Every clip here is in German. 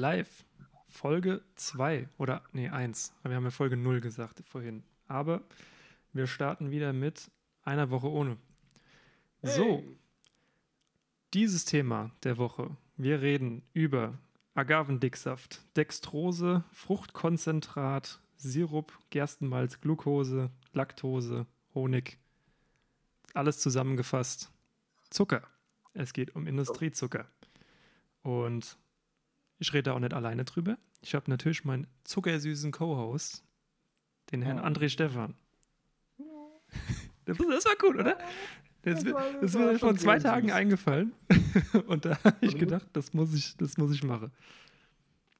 live. Folge 2 oder nee, 1. Wir haben ja Folge 0 gesagt vorhin. Aber wir starten wieder mit einer Woche ohne. Hey. So, dieses Thema der Woche. Wir reden über Agavendicksaft, Dextrose, Fruchtkonzentrat, Sirup, Gerstenmalz, Glucose, Laktose, Honig. Alles zusammengefasst. Zucker. Es geht um Industriezucker. Und ich rede auch nicht alleine drüber. Ich habe natürlich meinen zuckersüßen Co-Host, den Herrn André Stefan. Das war gut, oder? Das, das, war, das ist mir vor zwei Tagen süß. eingefallen. Und da habe ich gedacht, das muss ich, das muss ich machen.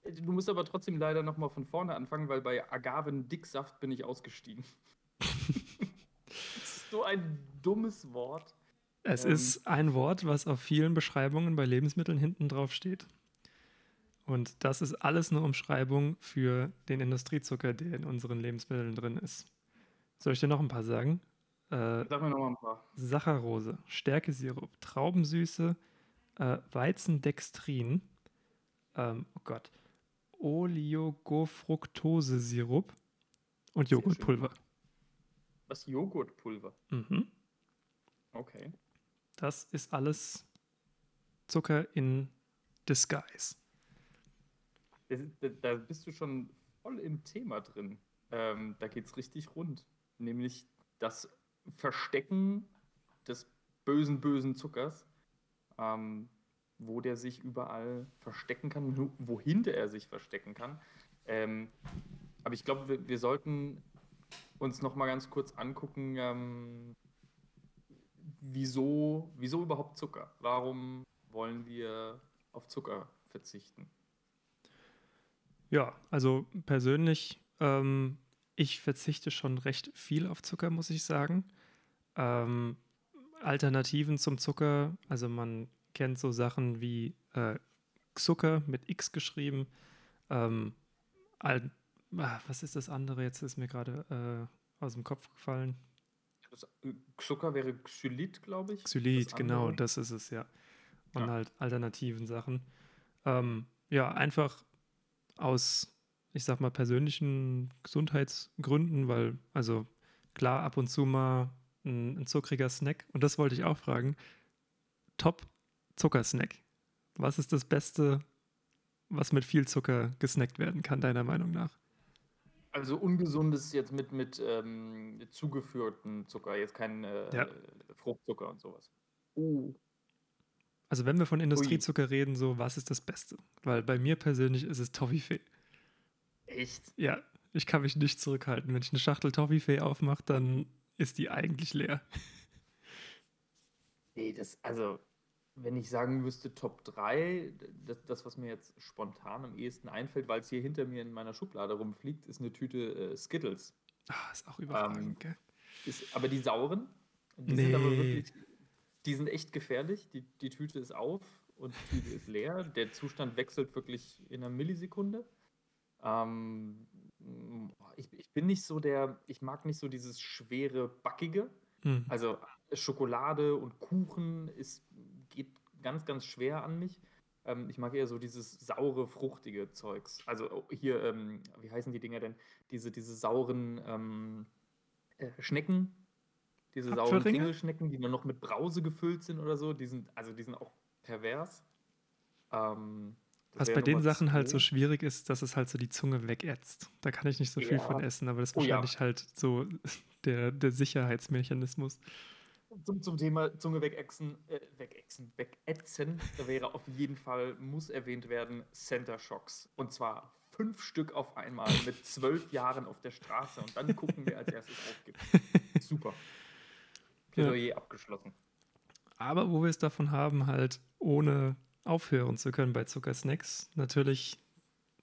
Du musst aber trotzdem leider nochmal von vorne anfangen, weil bei Agaven-Dicksaft bin ich ausgestiegen. das ist so ein dummes Wort. Es ähm, ist ein Wort, was auf vielen Beschreibungen bei Lebensmitteln hinten drauf steht. Und das ist alles eine Umschreibung für den Industriezucker, der in unseren Lebensmitteln drin ist. Soll ich dir noch ein paar sagen? Äh, Sag mir noch mal ein paar. Saccharose, Stärkesirup, Traubensüße, äh, Weizendextrin, ähm, oh Gott, Oligofructose-Sirup und Joghurtpulver. Was Joghurtpulver? Mhm. Okay. Das ist alles Zucker in Disguise. Da bist du schon voll im Thema drin. Ähm, da es richtig rund. Nämlich das Verstecken des bösen, bösen Zuckers, ähm, wo der sich überall verstecken kann, wohinter er sich verstecken kann. Ähm, aber ich glaube, wir, wir, sollten uns noch mal ganz kurz angucken, ähm, wieso, wieso überhaupt Zucker? Warum wollen wir auf Zucker verzichten? Ja, also persönlich ähm, ich verzichte schon recht viel auf Zucker, muss ich sagen. Ähm, Alternativen zum Zucker, also man kennt so Sachen wie äh, Zucker mit X geschrieben. Ähm, all, ah, was ist das andere? Jetzt ist mir gerade äh, aus dem Kopf gefallen. Zucker wäre Xylit, glaube ich. Xylit, genau, das ist es, ja. Und ja. halt alternativen Sachen. Ähm, ja, einfach aus ich sag mal, persönlichen Gesundheitsgründen, weil, also klar, ab und zu mal ein, ein zuckriger Snack. Und das wollte ich auch fragen. Top Zuckersnack. Was ist das Beste, was mit viel Zucker gesnackt werden kann, deiner Meinung nach? Also ungesundes jetzt mit, mit ähm, zugeführten Zucker, jetzt kein äh, ja. Fruchtzucker und sowas. Uh. Also wenn wir von Industriezucker Ui. reden, so was ist das Beste? Weil bei mir persönlich ist es Toffifee. Echt? Ja, ich kann mich nicht zurückhalten. Wenn ich eine Schachtel Toffifee aufmache, dann ist die eigentlich leer. Nee, das, also, wenn ich sagen müsste Top 3, das, das was mir jetzt spontan am ehesten einfällt, weil es hier hinter mir in meiner Schublade rumfliegt, ist eine Tüte äh, Skittles. Ah, ist auch überragend, ähm, ist, aber die sauren, die nee. sind aber wirklich, die sind echt gefährlich. Die, die Tüte ist auf und die Tüte ist leer. Der Zustand wechselt wirklich in einer Millisekunde. Ähm, ich, ich bin nicht so der, ich mag nicht so dieses schwere, backige. Mhm. Also Schokolade und Kuchen ist, geht ganz, ganz schwer an mich. Ähm, ich mag eher so dieses saure, fruchtige Zeugs. Also oh, hier, ähm, wie heißen die Dinger denn? Diese, diese sauren ähm, äh, Schnecken, diese sauren Kringelschnecken, die nur noch mit Brause gefüllt sind oder so. Die sind, also die sind auch pervers. Ähm, was bei den Sachen zwei. halt so schwierig ist, dass es halt so die Zunge wegätzt. Da kann ich nicht so viel ja. von essen, aber das ist wahrscheinlich oh, ja. halt so der, der Sicherheitsmechanismus. Zum, zum Thema Zunge wegächsen, äh, wegächsen, wegätzen, da wäre auf jeden Fall, muss erwähnt werden, Center Shocks. Und zwar fünf Stück auf einmal mit zwölf Jahren auf der Straße und dann gucken, wer als erstes aufgibt. Super. Plädoyer ja. abgeschlossen. Aber wo wir es davon haben, halt ohne aufhören zu können bei Zuckersnacks. Natürlich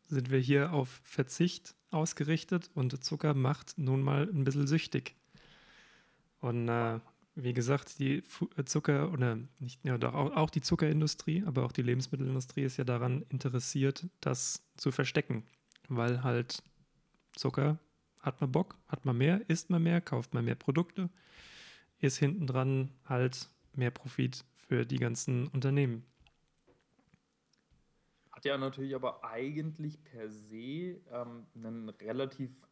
sind wir hier auf Verzicht ausgerichtet und Zucker macht nun mal ein bisschen süchtig. Und äh, wie gesagt, die äh, Zucker oder nicht, ja, doch auch, auch die Zuckerindustrie, aber auch die Lebensmittelindustrie ist ja daran interessiert, das zu verstecken, weil halt Zucker hat man Bock, hat man mehr, isst man mehr, kauft man mehr Produkte, ist hinten dran halt mehr Profit für die ganzen Unternehmen. Hat ja natürlich aber eigentlich per se ähm, einen relativ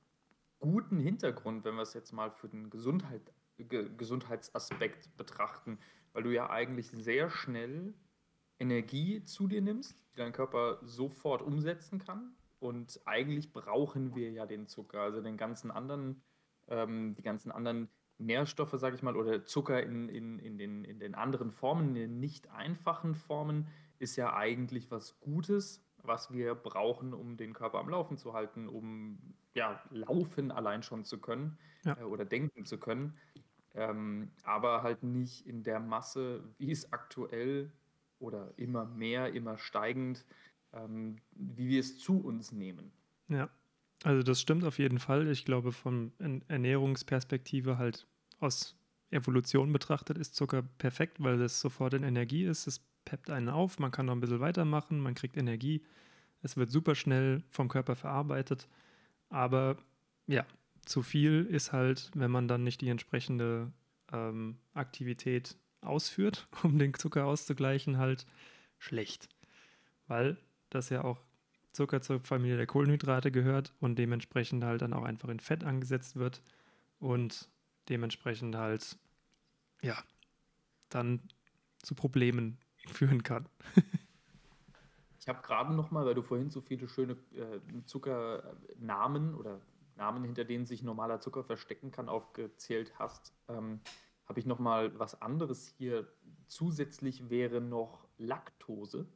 guten Hintergrund, wenn wir es jetzt mal für den Gesundheit, Ge Gesundheitsaspekt betrachten, weil du ja eigentlich sehr schnell Energie zu dir nimmst, die dein Körper sofort umsetzen kann. Und eigentlich brauchen wir ja den Zucker, also den ganzen anderen, ähm, die ganzen anderen Nährstoffe, sage ich mal, oder Zucker in, in, in, den, in den anderen Formen, in den nicht einfachen Formen, ist ja eigentlich was Gutes, was wir brauchen, um den Körper am Laufen zu halten, um ja, laufen allein schon zu können Ja. äh, oder denken zu können. Ähm, aber halt nicht in der Masse, wie es aktuell oder immer mehr, immer steigend, ähm, wie wir es zu uns nehmen. Ja, also das stimmt auf jeden Fall. Ich glaube, von Ern- Ernährungsperspektive halt aus Evolution betrachtet ist Zucker perfekt, weil es sofort in Energie ist. Es peppt einen auf, man kann noch ein bisschen weitermachen, man kriegt Energie. Es wird super schnell vom Körper verarbeitet. Aber ja, zu viel ist halt, wenn man dann nicht die entsprechende ähm, Aktivität ausführt, um den Zucker auszugleichen, halt schlecht. Weil das ja auch Zucker zur Familie der Kohlenhydrate gehört und dementsprechend halt dann auch einfach in Fett angesetzt wird und dementsprechend halt, ja, dann zu Problemen führen kann. Ich habe gerade noch mal, weil du vorhin so viele schöne äh, Zuckernamen oder Namen, hinter denen sich normaler Zucker verstecken kann, aufgezählt hast, ähm, habe ich noch mal was anderes hier. Zusätzlich wäre noch Laktose,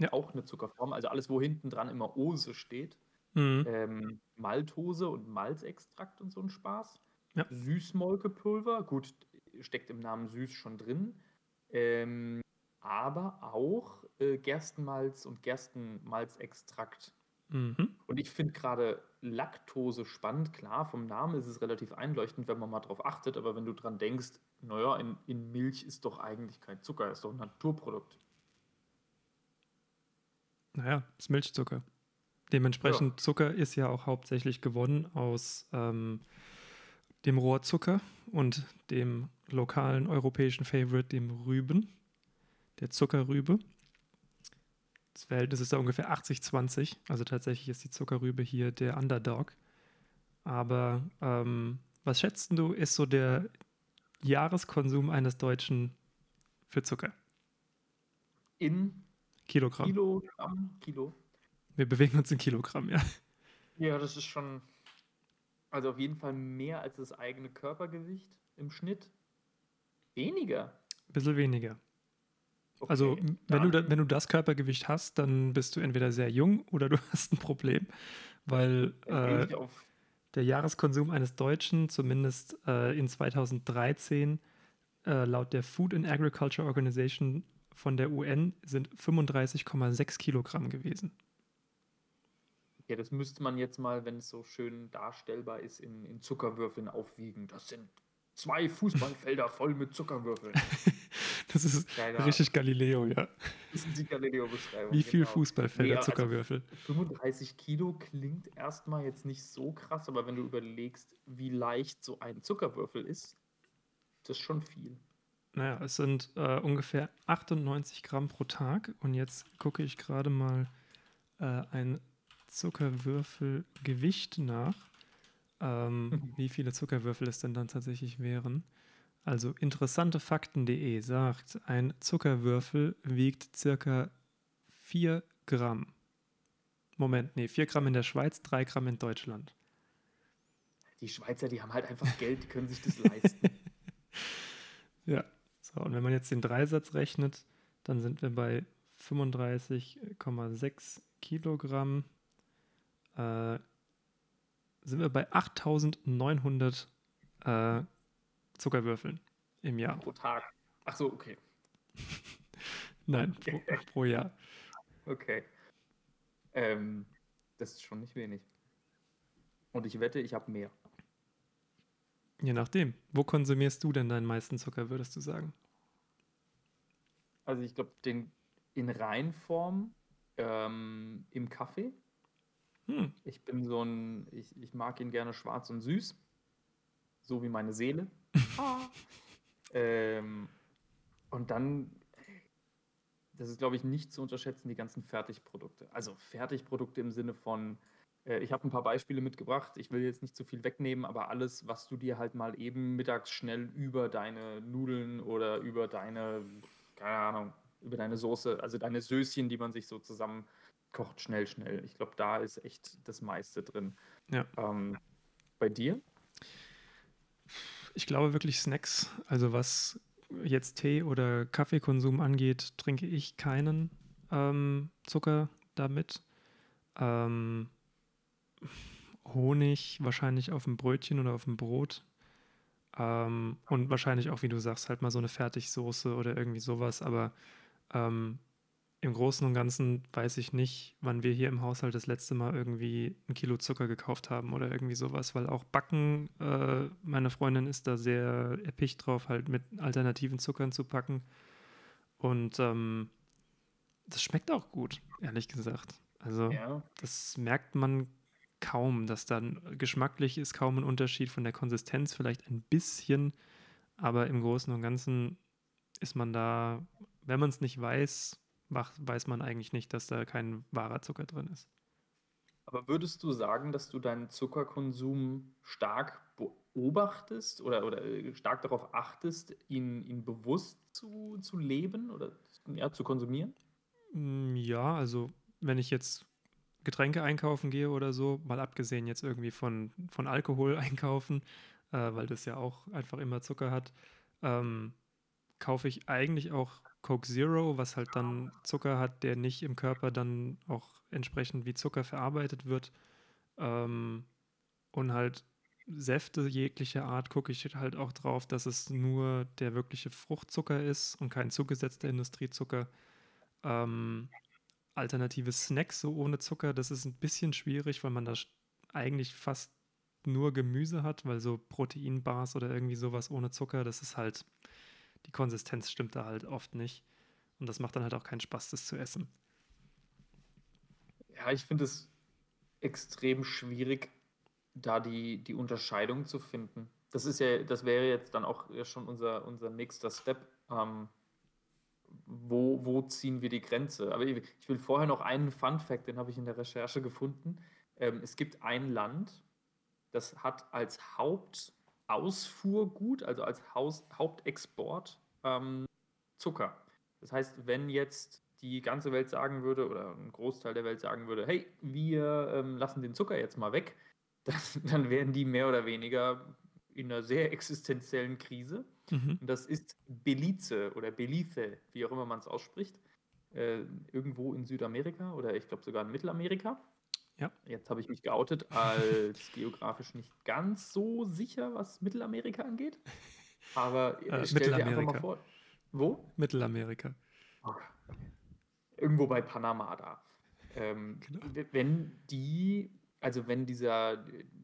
Ja. auch eine Zuckerform, also alles, wo hinten dran immer Ose steht. Mhm. Ähm, Maltose und Malzextrakt und so ein Spaß. Ja. Süßmolkepulver, gut, steckt im Namen süß schon drin. Ähm, aber auch äh, Gerstenmalz und Gerstenmalzextrakt. Mhm. Und ich finde gerade Laktose spannend. Klar, vom Namen ist es relativ einleuchtend, wenn man mal drauf achtet. Aber wenn du dran denkst, naja, in, in Milch ist doch eigentlich kein Zucker, ist doch ein Naturprodukt. Naja, ist Milchzucker. Dementsprechend Zucker ist ja auch hauptsächlich gewonnen aus ähm, dem Rohrzucker und dem lokalen europäischen Favorite, dem Rüben, der Zuckerrübe. Das Verhältnis ist da ungefähr 80-20. Also tatsächlich ist die Zuckerrübe hier der Underdog. Aber ähm, was schätzt du, ist so der Jahreskonsum eines Deutschen für Zucker? In Kilogramm. Kilogramm, Kilo. Wir bewegen uns in Kilogramm, ja. Ja, das ist schon. Also auf jeden Fall mehr als das eigene Körpergewicht im Schnitt. Weniger. Ein bisschen weniger. Also, Okay, m- wenn, du wenn du das Körpergewicht hast, dann bist du entweder sehr jung oder du hast ein Problem, weil äh, auf der Jahreskonsum eines Deutschen, zumindest äh, in 2013, äh, laut der Food and Agriculture Organization von der UN, sind 35,6 Kilogramm gewesen. Ja, das müsste man jetzt mal, wenn es so schön darstellbar ist, in, in Zuckerwürfeln aufwiegen. Das sind zwei Fußballfelder voll mit Zuckerwürfeln. Das ist Kleiner- richtig Galileo, ja. Das ist die Galileo-Beschreibung. Wie viel genau. Fußballfelder Nee, also Zuckerwürfel? 35 Kilo klingt erstmal jetzt nicht so krass, aber wenn du überlegst, wie leicht so ein Zuckerwürfel ist, das ist schon viel. Naja, es sind äh, ungefähr 98 Gramm pro Tag. Und jetzt gucke ich gerade mal äh, ein Zuckerwürfelgewicht nach, ähm, wie viele Zuckerwürfel es denn dann tatsächlich wären. Also interessantefakten.de sagt, ein Zuckerwürfel wiegt circa 4 Gramm. Moment, nee, 4 Gramm in der Schweiz, 3 Gramm in Deutschland. Die Schweizer, die haben halt einfach Geld, die können sich das leisten. Ja. So, und wenn man jetzt den Dreisatz rechnet, dann sind wir bei 35,6 Kilogramm. Äh, sind wir bei 8900 äh, Zuckerwürfeln im Jahr. Pro Tag. Ach so, okay. Nein, pro, pro Jahr. Okay. Ähm, das ist schon nicht wenig. Und ich wette, ich habe mehr. Je nachdem. Wo konsumierst du denn deinen meisten Zucker, würdest du sagen? Also ich glaube, den in Reinform ähm, im Kaffee. Hm, Ich bin so ein, ich, ich mag ihn gerne schwarz und süß. So wie meine Seele. ähm, und dann, das ist, glaube ich, nicht zu unterschätzen, die ganzen Fertigprodukte. Also Fertigprodukte im Sinne von, ich habe ein paar Beispiele mitgebracht. Ich will jetzt nicht zu viel wegnehmen, aber alles, was du dir halt mal eben mittags schnell über deine Nudeln oder über deine, keine Ahnung, über deine Soße, also deine Söschen, die man sich so zusammen kocht, schnell, schnell. Ich glaube, da ist echt das meiste drin. Ja. Ähm, bei dir? Ich glaube wirklich Snacks. Also was jetzt Tee oder Kaffeekonsum angeht, trinke ich keinen ähm, Zucker damit. Ähm, Honig wahrscheinlich auf dem Brötchen oder auf dem Brot. Ähm, und wahrscheinlich auch, wie du sagst, halt mal so eine Fertigsoße oder irgendwie sowas. Aber ähm, im Großen und Ganzen weiß ich nicht, wann wir hier im Haushalt das letzte Mal irgendwie ein Kilo Zucker gekauft haben oder irgendwie sowas, weil auch Backen, äh, meine Freundin ist da sehr erpicht drauf, halt mit alternativen Zuckern zu packen. Und ähm, das schmeckt auch gut, ehrlich gesagt. Also Ja. das merkt man kaum, dass dann geschmacklich ist kaum ein Unterschied von der Konsistenz, vielleicht ein bisschen, aber im Großen und Ganzen ist man da, wenn man es nicht weiß, weiß man eigentlich nicht, dass da kein wahrer Zucker drin ist. Aber würdest du sagen, dass du deinen Zuckerkonsum stark beobachtest oder, oder äh, stark darauf achtest, ihn, ihn bewusst zu, zu leben oder ja, zu konsumieren? Mm, Ja, also wenn ich jetzt Getränke einkaufen gehe oder so, mal abgesehen jetzt irgendwie von, von Alkohol einkaufen, äh, weil das ja auch einfach immer Zucker hat, ähm, kaufe ich eigentlich auch Coke Zero, was halt dann Zucker hat, der nicht im Körper dann auch entsprechend wie Zucker verarbeitet wird. Ähm, und halt Säfte jeglicher Art gucke ich halt auch drauf, dass es nur der wirkliche Fruchtzucker ist und kein zugesetzter Industriezucker. Ähm, alternative Snacks so ohne Zucker, das ist ein bisschen schwierig, weil man da eigentlich fast nur Gemüse hat, weil so Proteinbars oder irgendwie sowas ohne Zucker, das ist halt, die Konsistenz stimmt da halt oft nicht. Und das macht dann halt auch keinen Spaß, das zu essen. Ja, ich finde es extrem schwierig, da die, die Unterscheidung zu finden. Das ist ja, das wäre jetzt dann auch schon unser, unser nächster Step. Ähm, wo, wo ziehen wir die Grenze? Aber ich, will vorher noch einen Fun Fact, den habe ich in der Recherche gefunden. Ähm, es gibt ein Land, das hat als Hauptausfuhrgut, also als Haus, Hauptexport ähm, Zucker. Das heißt, wenn jetzt die ganze Welt sagen würde oder ein Großteil der Welt sagen würde, hey, wir ähm, lassen den Zucker jetzt mal weg, dann, dann wären die mehr oder weniger in einer sehr existenziellen Krise. Mhm. Und das ist Belize oder Belize, wie auch immer man es ausspricht. Äh, irgendwo in Südamerika oder ich glaube sogar in Mittelamerika. Ja. Jetzt habe ich mich geoutet als geografisch nicht ganz so sicher, was Mittelamerika angeht. Aber Äh, stell dir einfach mal vor. Wo? Mittelamerika. Irgendwo bei Panama da. Ähm, Genau. Wenn die, also wenn dieser,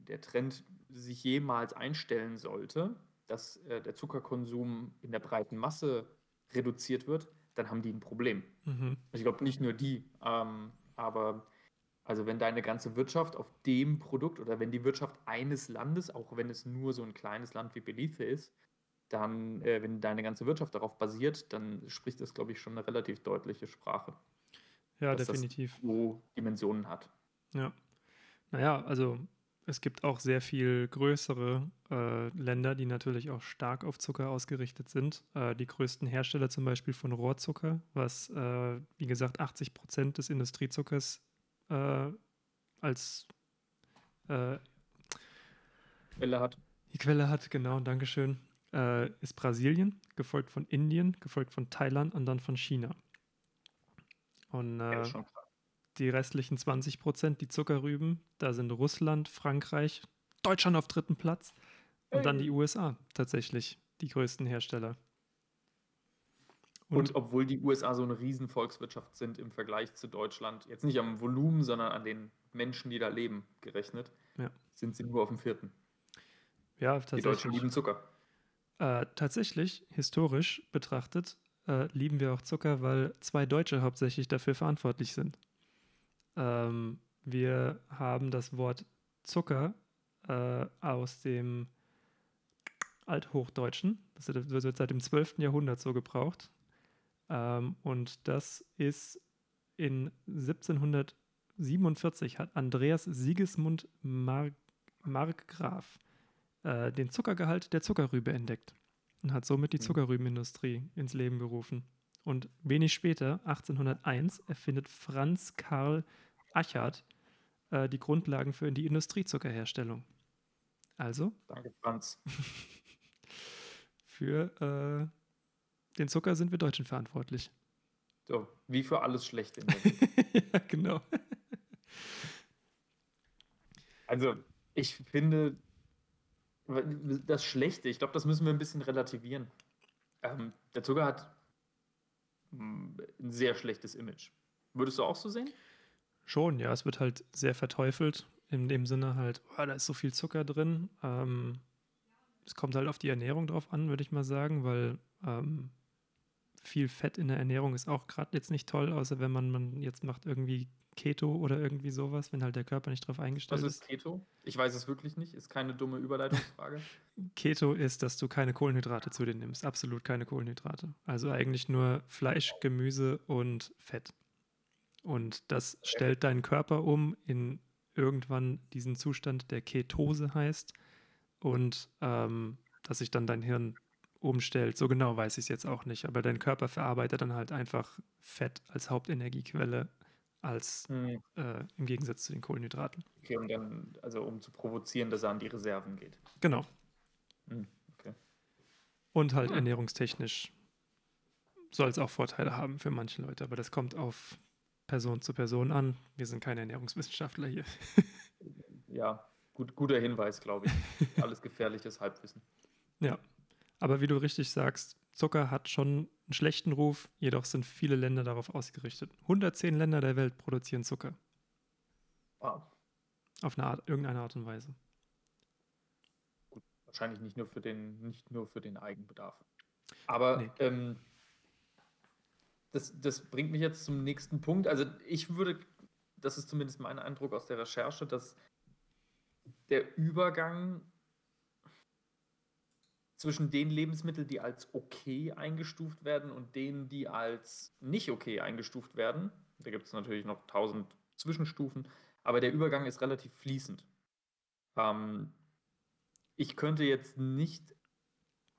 der Trend sich jemals einstellen sollte, dass äh, der Zuckerkonsum in der breiten Masse reduziert wird, dann haben die ein Problem. Mhm. Ich glaube nicht nur die, ähm, aber also wenn deine ganze Wirtschaft auf dem Produkt oder wenn die Wirtschaft eines Landes, auch wenn es nur so ein kleines Land wie Belize ist, dann, äh, wenn deine ganze Wirtschaft darauf basiert, dann spricht das, glaube ich, schon eine relativ deutliche Sprache, Ja, dass das definitiv. so Dimensionen hat. Ja. Naja, also es gibt auch sehr viel größere äh, Länder, die natürlich auch stark auf Zucker ausgerichtet sind. Äh, die größten Hersteller zum Beispiel von Rohrzucker, was, äh, wie gesagt, 80 Prozent des Industriezuckers äh, als äh, Quelle hat. die Quelle hat, genau, Dankeschön, äh, ist Brasilien, gefolgt von Indien, gefolgt von Thailand und dann von China. Und Ja, schon krass. Die restlichen 20 Prozent, die Zuckerrüben, da sind Russland, Frankreich, Deutschland auf dritten Platz und dann die USA tatsächlich, die größten Hersteller. Und, obwohl die USA so eine riesen Volkswirtschaft sind im Vergleich zu Deutschland, jetzt nicht am Volumen, sondern an den Menschen, die da leben, gerechnet, Ja. sind sie nur auf dem vierten. ja, Die Deutschen tatsächlich. lieben Zucker. Äh, tatsächlich, historisch betrachtet, äh, lieben wir auch Zucker, weil zwei Deutsche hauptsächlich dafür verantwortlich sind. Ähm, wir haben das Wort Zucker äh, aus dem Althochdeutschen, das wird- seit dem 12. Jahrhundert so gebraucht. Ähm, und das ist in 1747 hat Andreas Sigismund Mar Markgraf äh, den Zuckergehalt der Zuckerrübe entdeckt und hat somit die Mhm. Zuckerrübenindustrie ins Leben gerufen. Und wenig später, 1801, erfindet Franz Karl Achard äh, die Grundlagen für die Industriezuckerherstellung. Also Danke, Franz. für äh, den Zucker sind wir Deutschen verantwortlich. So, wie für alles Schlechte in der Welt. ja, genau. Also, ich finde, das Schlechte, ich glaube, das müssen wir ein bisschen relativieren. Ähm, der Zucker hat mm, ein sehr schlechtes Image. Würdest du auch so sehen? Schon, ja, es wird halt sehr verteufelt. In dem Sinne halt, oh, da ist so viel Zucker drin. Ähm, es kommt halt auf die Ernährung drauf an, würde ich mal sagen, weil ähm, viel Fett in der Ernährung ist auch gerade jetzt nicht toll, außer wenn man, man jetzt macht irgendwie Keto oder irgendwie sowas, wenn halt der Körper nicht drauf eingestellt Was ist. ist Keto? Ich weiß es wirklich nicht. Ist keine dumme Überleitungsfrage. Keto ist, dass du keine Kohlenhydrate zu dir nimmst. Absolut keine Kohlenhydrate. Also eigentlich nur Fleisch, Gemüse und Fett. Und das stellt deinen Körper um in irgendwann diesen Zustand, der Ketose heißt. Und ähm, dass sich dann dein Hirn umstellt. So genau weiß ich es jetzt auch nicht. Aber dein Körper verarbeitet dann halt einfach Fett als Hauptenergiequelle als Hm, äh, im Gegensatz zu den Kohlenhydraten. okay, und dann, also um zu provozieren, dass er an die Reserven geht. Genau. Hm, okay. Und halt Hm. ernährungstechnisch soll es auch Vorteile haben für manche Leute, aber das kommt auf Person zu Person an. Wir sind keine Ernährungswissenschaftler hier. Ja, gut, guter Hinweis, glaube ich. Alles gefährliches Halbwissen. Ja. Aber wie du richtig sagst, Zucker hat schon einen schlechten Ruf, jedoch sind viele Länder darauf ausgerichtet. 110 Länder der Welt produzieren Zucker. Wow. Auf eine Art, irgendeine Art und Weise. Wahrscheinlich nicht nur für den, nicht nur für den Eigenbedarf. Aber Nee. ähm, das, das bringt mich jetzt zum nächsten Punkt. Also ich würde, das ist zumindest mein Eindruck aus der Recherche, dass der Übergang zwischen den Lebensmitteln, die als okay eingestuft werden und denen, die als nicht okay eingestuft werden, da gibt es natürlich noch tausend Zwischenstufen, aber der Übergang ist relativ fließend. Ähm, ich könnte jetzt nicht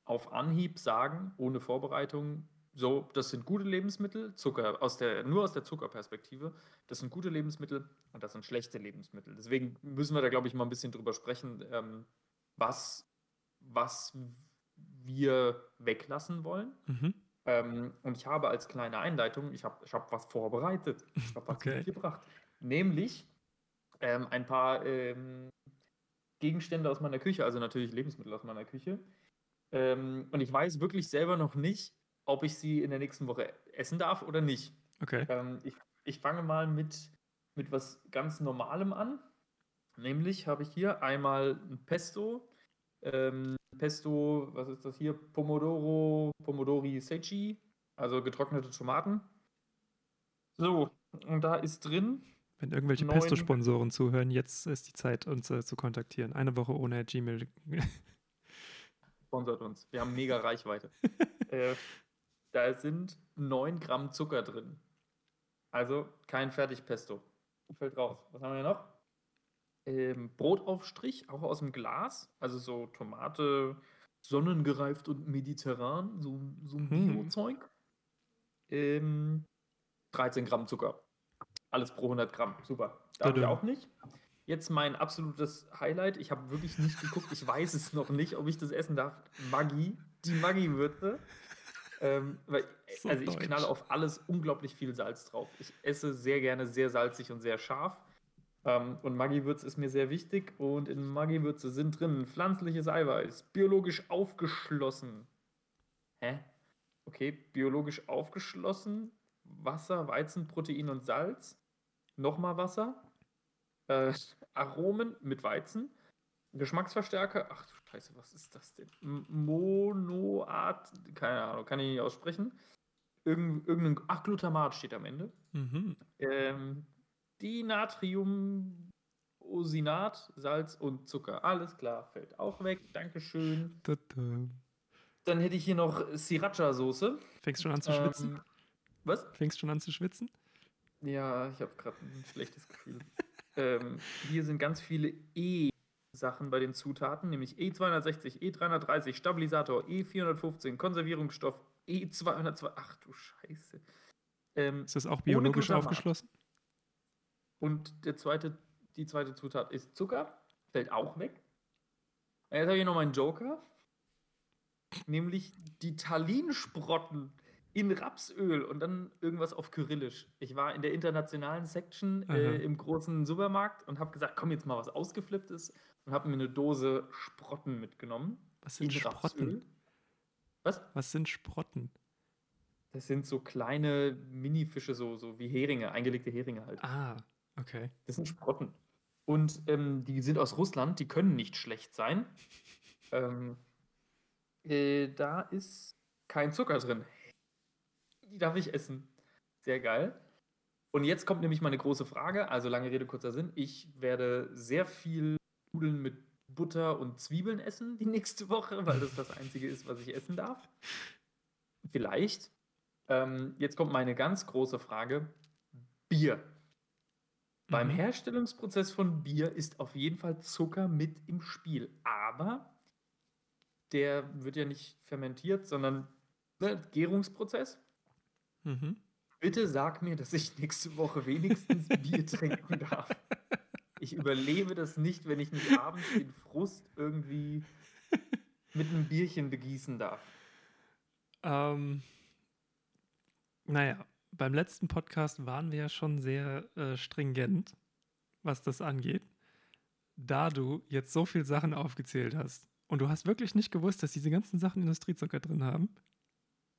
auf Anhieb sagen, ohne Vorbereitung, so, das sind gute Lebensmittel, Zucker, aus der, nur aus der Zuckerperspektive, das sind gute Lebensmittel und das sind schlechte Lebensmittel. Deswegen müssen wir da, glaube ich, mal ein bisschen drüber sprechen, ähm, was, was wir weglassen wollen. Mhm. Ähm, und ich habe als kleine Einleitung, ich habe ich hab was vorbereitet. Ich habe was Okay. mitgebracht. Nämlich ähm, ein paar ähm, Gegenstände aus meiner Küche, also natürlich Lebensmittel aus meiner Küche. Ähm, und ich weiß wirklich selber noch nicht, ob ich sie in der nächsten Woche essen darf oder nicht. Okay. Ähm, ich, ich fange mal mit, mit was ganz Normalem an. Nämlich habe ich hier einmal ein Pesto. Ähm, Pesto, was ist das hier? Pomodoro, Pomodori Sechi, also getrocknete Tomaten. So, und da ist drin, Wenn irgendwelche Pesto-Sponsoren zuhören, jetzt ist die Zeit, uns äh, zu kontaktieren. Eine Woche ohne Gmail. sponsert uns. Wir haben mega Reichweite. äh, da sind 9 Gramm Zucker drin. Also kein Fertigpesto. Fällt raus. Was haben wir noch? Ähm, Brotaufstrich, auch aus dem Glas. Also so Tomate, sonnengereift und mediterran. So, so ein Hm. Bio-Zeug. Ähm, 13 Gramm Zucker. Alles pro 100 Gramm. Super. Darf ich auch nicht. Jetzt mein absolutes Highlight. Ich habe wirklich nicht geguckt. Ich weiß es noch nicht, ob ich das essen darf. Maggi. Die Maggi-Würze. Ähm, weil, So also ich knalle auf alles unglaublich viel Salz drauf. Ich esse sehr gerne sehr salzig und sehr scharf. Ähm, und Maggi-Würze ist mir sehr wichtig. Und in Maggi-Würze sind drin pflanzliches Eiweiß, biologisch aufgeschlossen. Hä? Okay, biologisch aufgeschlossen. Wasser, Weizen, Protein und Salz. Nochmal Wasser. Äh, Aromen mit Weizen. Geschmacksverstärker. Ach du Scheiße, was ist das denn? Monoat. Keine Ahnung, kann ich nicht aussprechen. Irgend, irgendein. Ach, Glutamat steht am Ende. mhm. Ähm, Dinatriumosinat, Salz und Zucker. Alles klar, fällt auch weg. Dankeschön. Tada. Dann hätte ich hier noch Sriracha-Soße. Fängst schon an zu schwitzen? Ähm, Was? Fängst schon an zu schwitzen? Ja, ich habe gerade ein schlechtes Gefühl. ähm, hier sind ganz viele E-Sachen bei den Zutaten, nämlich E260, E330, Stabilisator, E415, Konservierungsstoff, E202. Ach du Scheiße. Ähm, Ist das auch biologisch aufgeschlossen? und der zweite, die zweite Zutat ist Zucker, fällt auch weg. Jetzt habe ich noch meinen Joker, nämlich die Tallinsprotten in Rapsöl und dann irgendwas auf Kyrillisch. Ich war in der internationalen Section äh, im großen Supermarkt und habe gesagt, komm jetzt mal was ausgeflipptes und habe mir eine Dose Sprotten mitgenommen. Was sind in Sprotten? Rapsöl. Was? Was sind Sprotten? Das sind so kleine Mini-Fische, so, so wie Heringe, eingelegte Heringe halt. Ah, okay. Das sind Sprotten. Und ähm, die sind aus Russland, die können nicht schlecht sein. ähm, äh, da ist kein Zucker drin. Die darf ich essen. Sehr geil. Und jetzt kommt nämlich meine große Frage. Also lange Rede, kurzer Sinn. Ich werde sehr viel Nudeln mit Butter und Zwiebeln essen die nächste Woche, weil das das Einzige ist, was ich essen darf. Vielleicht. Ähm, jetzt kommt meine ganz große Frage. Bier. Beim Mhm. Herstellungsprozess von Bier ist auf jeden Fall Zucker mit im Spiel. Aber der wird ja nicht fermentiert, sondern ne, Gärungsprozess. Mhm. Bitte sag mir, dass ich nächste Woche wenigstens Bier trinken darf. Ich überlebe das nicht, wenn ich nicht abends den Frust irgendwie mit einem Bierchen begießen darf. Ähm, naja, beim letzten Podcast waren wir ja schon sehr äh, stringent, was das angeht. Da du jetzt so viele Sachen aufgezählt hast und du hast wirklich nicht gewusst, dass diese ganzen Sachen Industriezucker drin haben.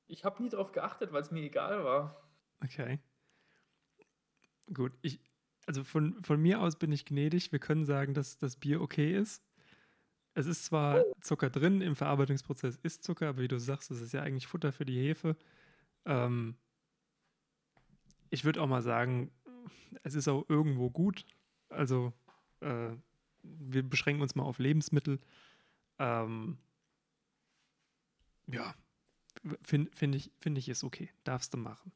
Ich habe nie darauf geachtet, weil es mir egal war. Okay. Gut, ich, also von, von mir aus bin ich gnädig. Wir können sagen, dass das Bier okay ist. Es ist zwar Zucker drin, im Verarbeitungsprozess ist Zucker, aber wie du sagst, es ist ja eigentlich Futter für die Hefe. Ähm, ich würde auch mal sagen, es ist auch irgendwo gut. Also, äh, wir beschränken uns mal auf Lebensmittel. Ähm, ja, finde find ich, find ich ist okay. Darfst du machen.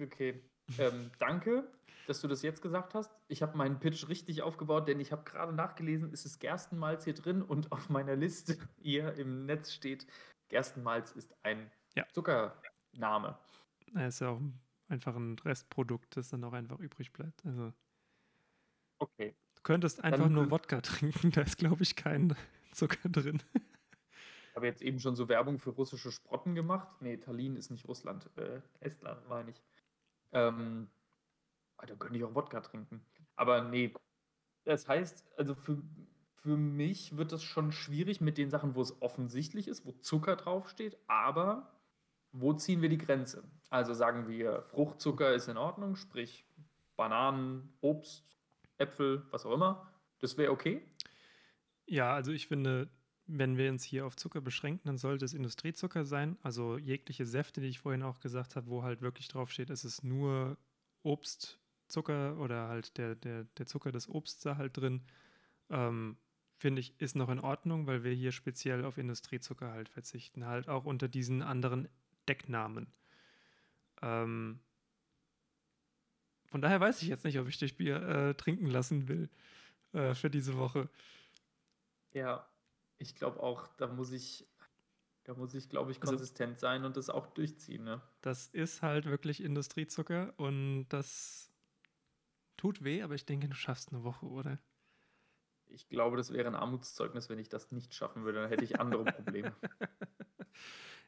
Okay. Ähm, danke, dass du das jetzt gesagt hast. Ich habe meinen Pitch richtig aufgebaut, denn ich habe gerade nachgelesen, es ist Gerstenmalz hier drin und auf meiner Liste hier im Netz steht, Gerstenmalz ist ein Ja. Zuckername. Na, ist ja auch einfach ein Restprodukt, das dann auch einfach übrig bleibt. Also, Okay. du könntest einfach Dann- nur Wodka trinken, da ist, glaube ich, kein Zucker drin. Ich habe jetzt eben schon so Werbung für russische Sprotten gemacht. Nee, Tallinn ist nicht Russland. Äh, Estland meine ich. Ähm, ah, da könnte ich auch Wodka trinken. Aber nee. Das heißt, also für, für mich wird das schon schwierig mit den Sachen, wo es offensichtlich ist, wo Zucker draufsteht. Aber wo ziehen wir die Grenze? Also sagen wir, Fruchtzucker ist in Ordnung, sprich Bananen, Obst, Äpfel, was auch immer. Das wäre okay. Ja, also ich finde, wenn wir uns hier auf Zucker beschränken, dann sollte es Industriezucker sein. Also jegliche Säfte, die ich vorhin auch gesagt habe, wo halt wirklich draufsteht, es ist nur Obstzucker oder halt der, der, der Zucker des Obsts da halt drin, ähm, finde ich, ist noch in Ordnung, weil wir hier speziell auf Industriezucker halt verzichten, halt auch unter diesen anderen Decknamen. Ähm, von daher weiß ich jetzt nicht, ob ich dich Bier äh, trinken lassen will äh, für diese Woche. Ja, ich glaube auch, da muss ich, da muss ich, glaube ich, Also- konsistent sein und das auch durchziehen. Ne? Das ist halt wirklich Industriezucker und das tut weh, aber ich denke, du schaffst eine Woche, oder? Ich glaube, das wäre ein Armutszeugnis, wenn ich das nicht schaffen würde. Dann hätte ich andere Probleme.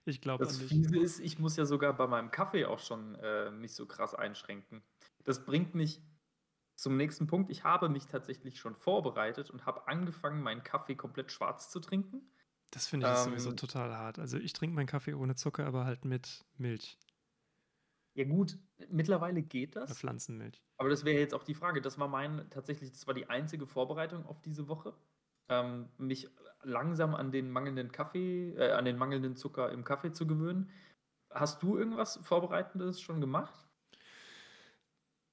Ich glaube Das. Fiese ist, ich muss ja sogar bei meinem Kaffee auch schon äh, mich so krass einschränken. Das bringt mich zum nächsten Punkt. Ich habe mich tatsächlich schon vorbereitet und habe angefangen, meinen Kaffee komplett schwarz zu trinken. Das finde ich ist sowieso ähm, total hart. Also ich trinke meinen Kaffee ohne Zucker, aber halt mit Milch, Ja gut, mittlerweile geht das. Pflanzenmilch. Aber das wäre jetzt auch die Frage. Das war mein, tatsächlich, das war die einzige Vorbereitung auf diese Woche. Ähm, mich langsam an den mangelnden Kaffee, äh, an den mangelnden Zucker im Kaffee zu gewöhnen. Hast du irgendwas Vorbereitendes schon gemacht?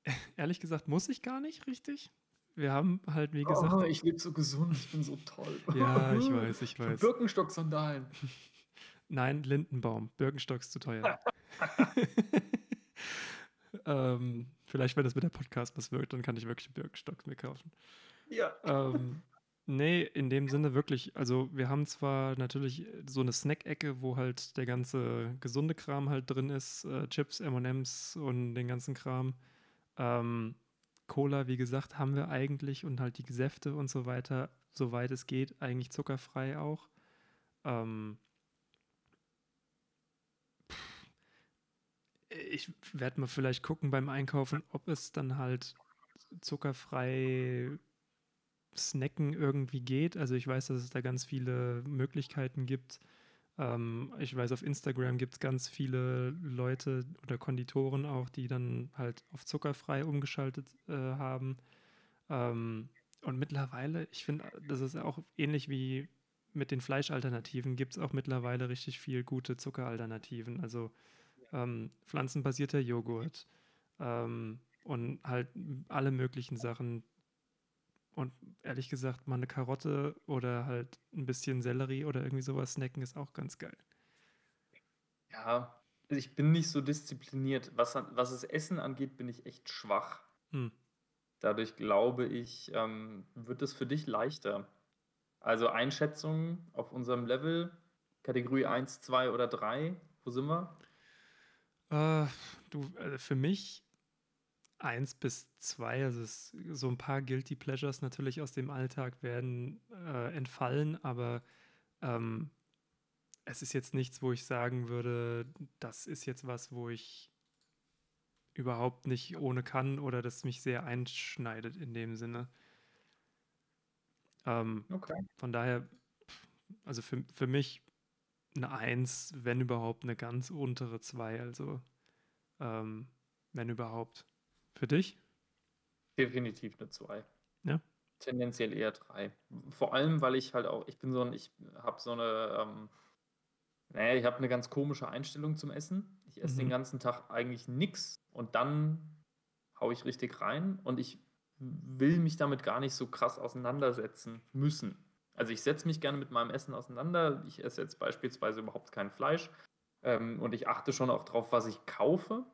Ehrlich gesagt, muss ich gar nicht, richtig? Wir haben halt, wie gesagt, Oh, ich lebe so gesund, ich bin so toll. ja, ich weiß, ich weiß. Birkenstock-Sandalen. Nein, Lindenbaum. Birkenstock ist zu teuer. ähm, vielleicht, wenn das mit der Podcast was wirkt, dann kann ich wirklich Birkenstocks mir kaufen. Ja. Ähm, nee, in dem Sinne wirklich. Also, wir haben zwar natürlich so eine Snack-Ecke, wo halt der ganze gesunde Kram halt drin ist: äh, Chips, MMs und den ganzen Kram. Ähm, Cola, wie gesagt, haben wir eigentlich und halt die Gesäfte und so weiter, soweit es geht, eigentlich zuckerfrei auch. Ähm, ich werde mal vielleicht gucken beim Einkaufen, ob es dann halt zuckerfrei snacken irgendwie geht. Also ich weiß, dass es da ganz viele Möglichkeiten gibt. Ähm, ich weiß, auf Instagram gibt es ganz viele Leute oder Konditoren auch, die dann halt auf zuckerfrei umgeschaltet äh, haben. Ähm, und mittlerweile, ich finde, das ist auch ähnlich wie mit den Fleischalternativen, gibt es auch mittlerweile richtig viel gute Zuckeralternativen. Also ähm, pflanzenbasierter Joghurt ähm, und halt alle möglichen Sachen. Und ehrlich gesagt, mal eine Karotte oder halt ein bisschen Sellerie oder irgendwie sowas snacken ist auch ganz geil. Ja, also ich bin nicht so diszipliniert. Was, was das Essen angeht, bin ich echt schwach. Hm. Dadurch glaube ich, ähm, wird es für dich leichter. Also Einschätzung auf unserem Level, Kategorie 1, 2 oder 3, wo sind wir? Äh, du, äh, für mich eins bis zwei, also es, so ein paar Guilty Pleasures natürlich aus dem Alltag werden äh, entfallen, aber ähm, es ist jetzt nichts, wo ich sagen würde, das ist jetzt was, wo ich überhaupt nicht ohne kann oder das mich sehr einschneidet in dem Sinne. Ähm, okay. Von daher, also für, für mich eine 1, wenn überhaupt eine ganz untere 2, also ähm, wenn überhaupt. Für dich? Definitiv eine 2. Ja. Tendenziell eher 3. Vor allem, weil ich halt auch, ich bin so ein, ich habe so eine, ähm, naja, ich habe eine ganz komische Einstellung zum Essen. Ich esse mhm. den ganzen Tag eigentlich nichts und dann haue ich richtig rein und ich will mich damit gar nicht so krass auseinandersetzen müssen. Also ich setze mich gerne mit meinem Essen auseinander. Ich esse jetzt beispielsweise überhaupt kein Fleisch ähm, und ich achte schon auch drauf, was ich kaufe,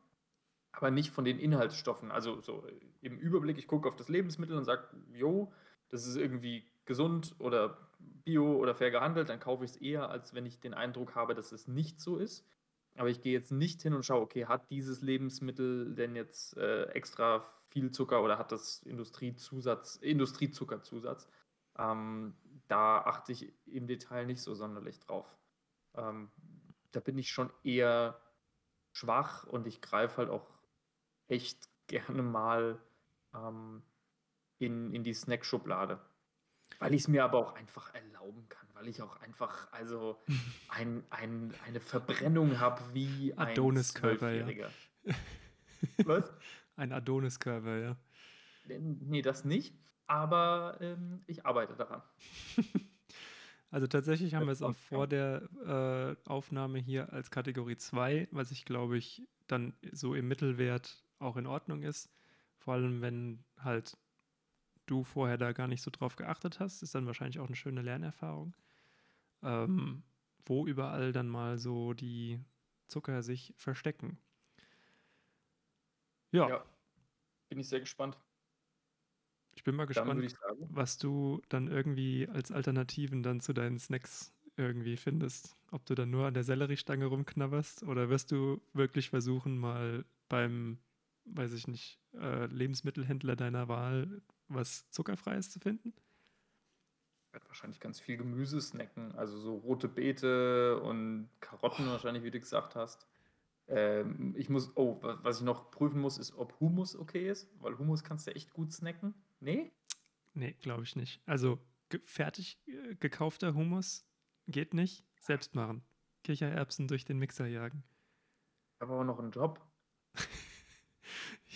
aber nicht von den Inhaltsstoffen. Also so im Überblick, ich gucke auf das Lebensmittel und sage, jo, das ist irgendwie gesund oder bio oder fair gehandelt, dann kaufe ich es eher, als wenn ich den Eindruck habe, dass es nicht so ist. Aber ich gehe jetzt nicht hin und schaue, okay, hat dieses Lebensmittel denn jetzt äh, extra viel Zucker oder hat das Industriezusatz, Industriezuckerzusatz? Ähm, da achte ich im Detail nicht so sonderlich drauf. Ähm, da bin ich schon eher schwach und ich greife halt auch echt gerne mal ähm, in, in die Snackschublade. Weil ich es mir aber auch einfach erlauben kann, weil ich auch einfach also ein, ein, eine Verbrennung habe wie ein Adoniskörper. Ja. Was? Ein Adoniskörper, ja. Nee, das nicht, aber ähm, ich arbeite daran. Also tatsächlich haben wir es auch vor der äh, Aufnahme hier als Kategorie 2, was ich glaube ich dann so im Mittelwert auch in Ordnung ist. Vor allem, wenn halt du vorher da gar nicht so drauf geachtet hast, ist dann wahrscheinlich auch eine schöne Lernerfahrung. Ähm, wo überall dann mal so die Zucker sich verstecken. Ja. ja. Bin ich sehr gespannt. Ich bin mal gespannt, was du dann irgendwie als Alternativen dann zu deinen Snacks irgendwie findest. Ob du dann nur an der Selleriestange rumknabberst oder wirst du wirklich versuchen, mal beim, weiß ich nicht, äh, Lebensmittelhändler deiner Wahl was Zuckerfreies zu finden? Ich werde wahrscheinlich ganz viel Gemüse snacken, also so rote Beete und Karotten oh. wahrscheinlich, wie du gesagt hast. Ähm, ich muss, oh, was ich noch prüfen muss, ist, ob Humus okay ist, weil Humus kannst du echt gut snacken. Nee? Nee, glaube ich nicht. Also fertig äh, gekaufter Hummus geht nicht. Selbst machen. Kichererbsen durch den Mixer jagen. Ich habe aber noch einen Job.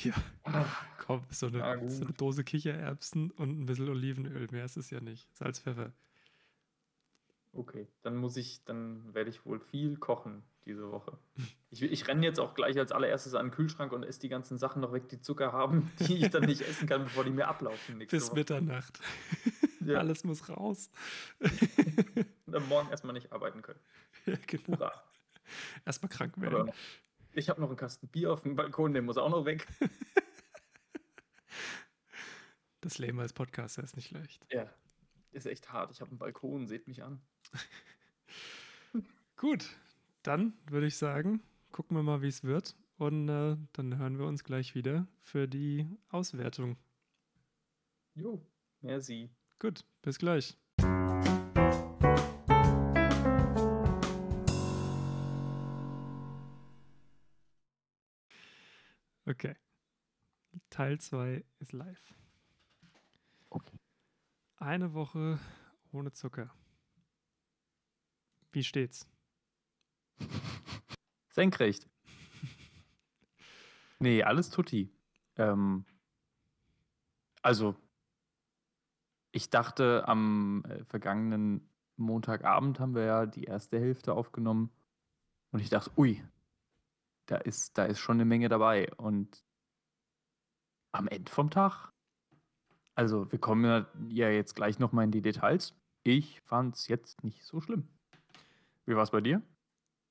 Ja, ah. komm, so eine, ah, so eine Dose Kichererbsen und ein bisschen Olivenöl. Mehr ist es ja nicht. Salz, Pfeffer. Okay, dann muss ich, dann werde ich wohl viel kochen diese Woche. Ich, ich renne jetzt auch gleich als allererstes an den Kühlschrank und esse die ganzen Sachen noch weg, die Zucker haben, die ich dann nicht essen kann, bevor die mir ablaufen. Bis Woche. Mitternacht. Ja. Alles muss raus. und dann morgen erstmal nicht arbeiten können. Ja, genau. Hurra. Erstmal krank werden. Ich habe noch einen Kasten Bier auf dem Balkon, der muss auch noch weg. Das Leben als Podcaster ist nicht leicht. Ja, ist echt hart. Ich habe einen Balkon, seht mich an. Gut, dann würde ich sagen, gucken wir mal, wie es wird. Und äh, dann hören wir uns gleich wieder für die Auswertung. Jo, merci. Gut, bis gleich. Okay. Teil 2 ist live. Okay. Eine Woche ohne Zucker. Wie steht's? Senkrecht. nee, alles tutti. Ähm, also, ich dachte, am äh, vergangenen Montagabend haben wir ja die erste Hälfte aufgenommen. Und ich dachte, ui, da ist, da ist schon eine Menge dabei. Und am Ende vom Tag, also wir kommen ja, jetzt gleich nochmal in die Details. Ich fand es jetzt nicht so schlimm. Wie war es bei dir?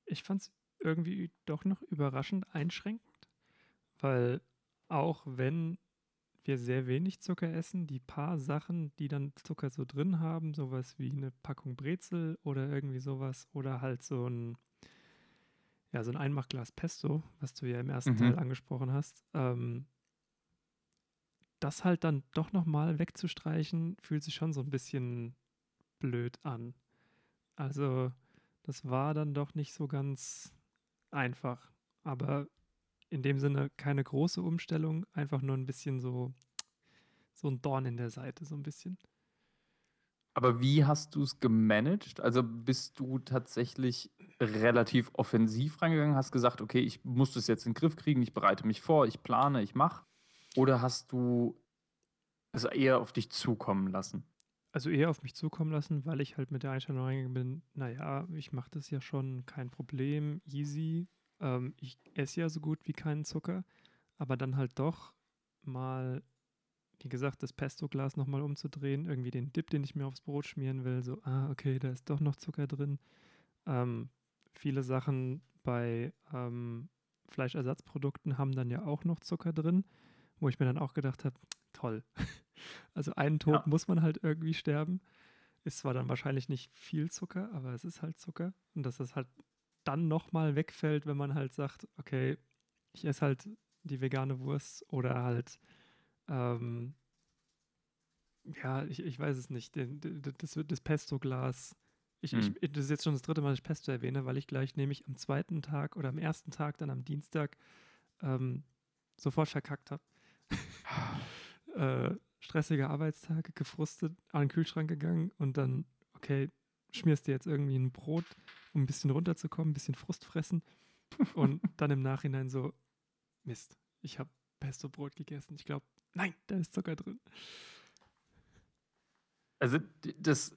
Ich fand es irgendwie doch noch überraschend einschränkend, weil auch wenn wir sehr wenig Zucker essen, die paar Sachen, die dann Zucker so drin haben, sowas wie eine Packung Brezel oder irgendwie sowas oder halt so ein ja, so ein Einmachglas Pesto, was du ja im ersten Mhm. Teil angesprochen hast, ähm, das halt dann doch nochmal wegzustreichen, fühlt sich schon so ein bisschen blöd an. Also, das war dann doch nicht so ganz einfach. Aber in dem Sinne keine große Umstellung, einfach nur ein bisschen so, so ein Dorn in der Seite, so ein bisschen. Aber wie hast du es gemanagt? Also bist du tatsächlich relativ offensiv reingegangen, hast gesagt, okay, ich muss das jetzt in den Griff kriegen, ich bereite mich vor, ich plane, ich mache? Oder hast du es eher auf dich zukommen lassen? Also eher auf mich zukommen lassen, weil ich halt mit der Einstellung reingegangen bin, naja, ich mache das ja schon, kein Problem, easy. Ähm, ich esse ja so gut wie keinen Zucker, aber dann halt doch mal, wie gesagt, das Pesto-Glas nochmal umzudrehen, irgendwie den Dip, den ich mir aufs Brot schmieren will, so, ah, okay, da ist doch noch Zucker drin. Ähm, viele Sachen bei ähm, Fleischersatzprodukten haben dann ja auch noch Zucker drin, wo ich mir dann auch gedacht habe, toll. Also einen Tod Ja. muss man halt irgendwie sterben. Ist zwar dann wahrscheinlich nicht viel Zucker, aber es ist halt Zucker. Und dass das halt dann nochmal wegfällt, wenn man halt sagt, okay, ich esse halt die vegane Wurst oder halt, ähm, ja, ich, ich weiß es nicht, den, den, das, das Pesto-Glas. Ich, Hm. ich, das ist jetzt schon das dritte Mal, dass ich Pesto erwähne, weil ich gleich nämlich am zweiten Tag oder am ersten Tag, dann am Dienstag, ähm, sofort verkackt habe. äh, stressiger Arbeitstag, gefrustet, an den Kühlschrank gegangen und dann, okay, schmierst dir jetzt irgendwie ein Brot, um ein bisschen runterzukommen, ein bisschen Frust fressen und dann im Nachhinein so, Mist, ich habe Pesto-Brot gegessen. Ich glaube, nein, da ist Zucker drin. Also das,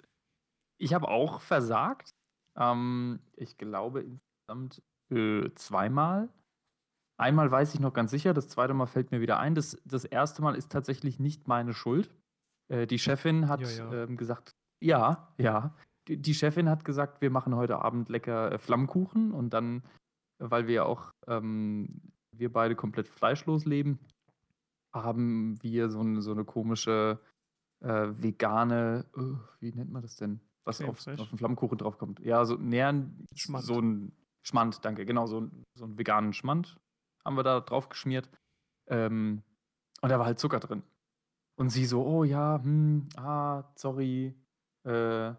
ich habe auch versagt. Ähm, ich glaube insgesamt äh, zweimal. Einmal weiß ich noch ganz sicher, das zweite Mal fällt mir wieder ein. Das, das erste Mal ist tatsächlich nicht meine Schuld. Äh, die Chefin hat Ja, ja. Ähm, gesagt, ja, ja. Die, die Chefin hat gesagt, wir machen heute Abend lecker äh, Flammkuchen und dann, weil wir auch, ähm, wir beide komplett fleischlos leben, haben wir so, ein, so eine komische äh, vegane, äh, wie nennt man das denn? Was auf, auf den Flammkuchen draufkommt. Ja, so nähern, Schmand. so ein Schmand, danke, genau, so, ein- so einen veganen Schmand haben wir da drauf geschmiert. Ähm, und da war halt Zucker drin. Und sie so, oh ja, hm, ah, sorry, äh,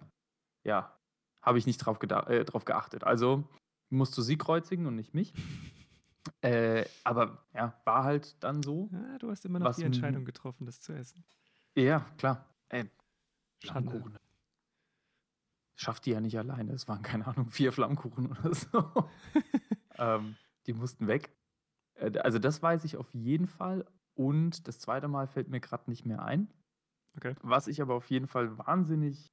ja, habe ich nicht drauf, äh, drauf geachtet. Also musst du sie kreuzigen und nicht mich. äh, aber ja, war halt dann so. Ja, du hast immer noch die Entscheidung getroffen, das zu essen. Ja, klar. Äh, Schande. Schafft die ja nicht alleine. Es waren, keine Ahnung, vier Flammkuchen oder so. ähm, die mussten weg. Äh, also das weiß ich auf jeden Fall. Und das zweite Mal fällt mir gerade nicht mehr ein. Okay. Was ich aber auf jeden Fall wahnsinnig,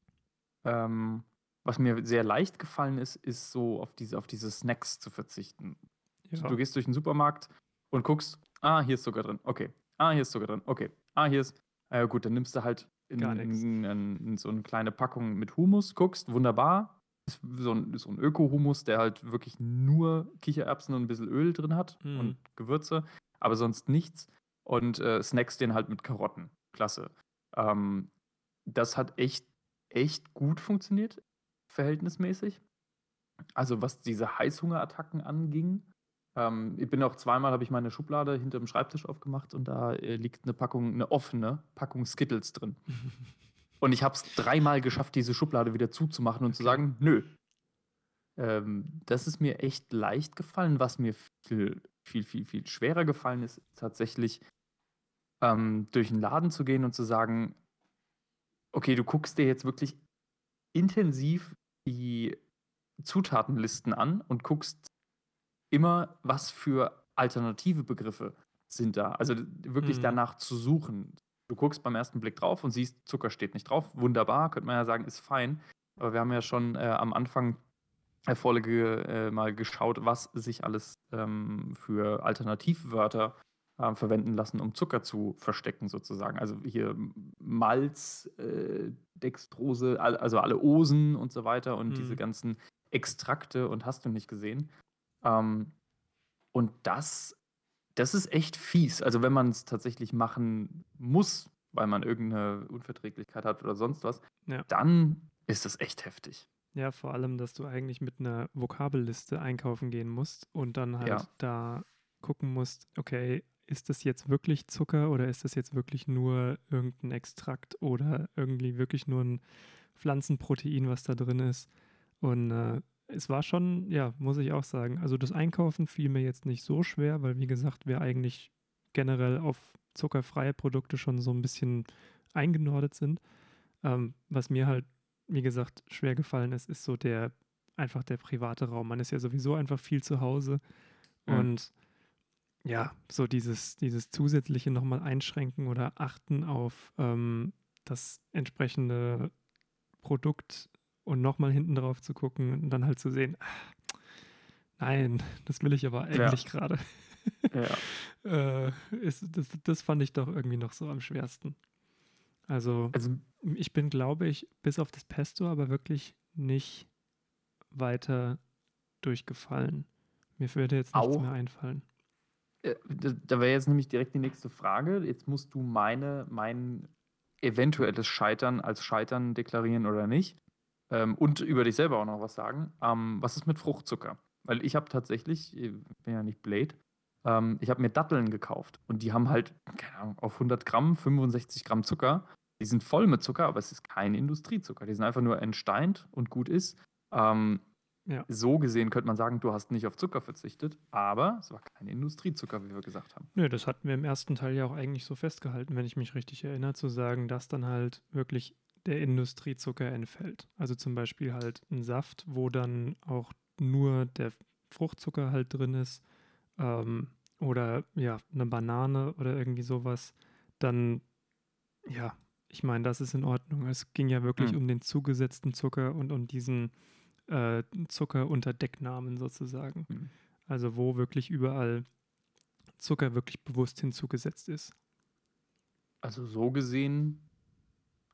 ähm, was mir sehr leicht gefallen ist, ist so auf diese, auf diese Snacks zu verzichten. Ja. Du gehst durch den Supermarkt und guckst, ah, hier ist Zucker drin, okay. Ah, hier ist Zucker drin, okay. Ah, hier ist, äh, gut, dann nimmst du halt in, in, in, so eine kleine Packung mit Humus, guckst, wunderbar. ist so ein, so ein Öko-Humus, der halt wirklich nur Kichererbsen und ein bisschen Öl drin hat Mhm. und Gewürze, aber sonst nichts. Und äh, snackst den halt mit Karotten. Klasse. Ähm, das hat echt, echt gut funktioniert, verhältnismäßig. Also was diese Heißhungerattacken anging. Ähm, ich bin auch zweimal, habe ich meine Schublade hinter dem Schreibtisch aufgemacht und da äh, liegt eine Packung, eine offene Packung Skittles drin. Und ich habe es dreimal geschafft, diese Schublade wieder zuzumachen und zu Okay. sagen, nö. Ähm, das ist mir echt leicht gefallen. Was mir viel, viel, viel, viel schwerer gefallen ist, tatsächlich ähm, durch den Laden zu gehen und zu sagen, okay, du guckst dir jetzt wirklich intensiv die Zutatenlisten an und guckst immer, was für alternative Begriffe sind da. Also wirklich Mhm. danach zu suchen. Du guckst beim ersten Blick drauf und siehst, Zucker steht nicht drauf. Wunderbar, könnte man ja sagen, ist fein. Aber wir haben ja schon äh, am Anfang der Folge äh, mal geschaut, was sich alles ähm, für Alternativwörter äh, verwenden lassen, um Zucker zu verstecken, sozusagen. Also hier Malz, äh, Dextrose, also alle Osen und so weiter und diese Mhm. ganzen Extrakte und hast du nicht gesehen. Ähm, und das, das ist echt fies. Also wenn man es tatsächlich machen muss, weil man irgendeine Unverträglichkeit hat oder sonst was, Ja. dann ist das echt heftig. Ja, vor allem, dass du eigentlich mit einer Vokabelliste einkaufen gehen musst und dann halt Ja. da gucken musst, okay, ist das jetzt wirklich Zucker oder ist das jetzt wirklich nur irgendein Extrakt oder irgendwie wirklich nur ein Pflanzenprotein, was da drin ist? Und äh, es war schon, ja, muss ich auch sagen, also das Einkaufen fiel mir jetzt nicht so schwer, weil wie gesagt, wir eigentlich generell auf zuckerfreie Produkte schon so ein bisschen eingenordet sind. Ähm, was mir halt wie gesagt, schwer gefallen ist, ist so der einfach der private Raum. Man ist ja sowieso einfach viel zu Hause Mhm. und ja, so dieses, dieses zusätzliche nochmal einschränken oder achten auf ähm, das entsprechende Produkt und nochmal hinten drauf zu gucken und dann halt zu sehen, ah, nein, das will ich aber Ja. eigentlich gerade. Ja. äh, ist, das, das fand ich doch irgendwie noch so am schwersten. Also Also ich bin, glaube ich, bis auf das Pesto aber wirklich nicht weiter durchgefallen. Mir würde jetzt nichts Auch- mehr einfallen. Äh, Da, da wäre jetzt nämlich direkt die nächste Frage. Jetzt musst du meine, mein eventuelles Scheitern als Scheitern deklarieren oder nicht. Ähm, und über dich selber auch noch was sagen. Ähm, was ist mit Fruchtzucker? Weil ich habe tatsächlich, ich bin ja nicht Blade, ähm, ich habe mir Datteln gekauft. Und die haben halt, keine Ahnung, auf 100 Gramm 65 Gramm Zucker. Die sind voll mit Zucker, aber es ist kein Industriezucker. Die sind einfach nur entsteint und gut ist. Ähm, Ja. So gesehen könnte man sagen, du hast nicht auf Zucker verzichtet, aber es war kein Industriezucker, wie wir gesagt haben. Nö, das hatten wir im ersten Teil ja auch eigentlich so festgehalten, wenn ich mich richtig erinnere, zu sagen, dass dann halt wirklich der Industriezucker entfällt. Also zum Beispiel halt ein Saft, wo dann auch nur der Fruchtzucker halt drin ist ähm, oder ja, eine Banane oder irgendwie sowas, dann ja, ich meine, das ist in Ordnung. Es ging ja wirklich Hm. um den zugesetzten Zucker und um diesen äh, Zucker unter Decknamen sozusagen. Hm. Also wo wirklich überall Zucker wirklich bewusst hinzugesetzt ist. Also so gesehen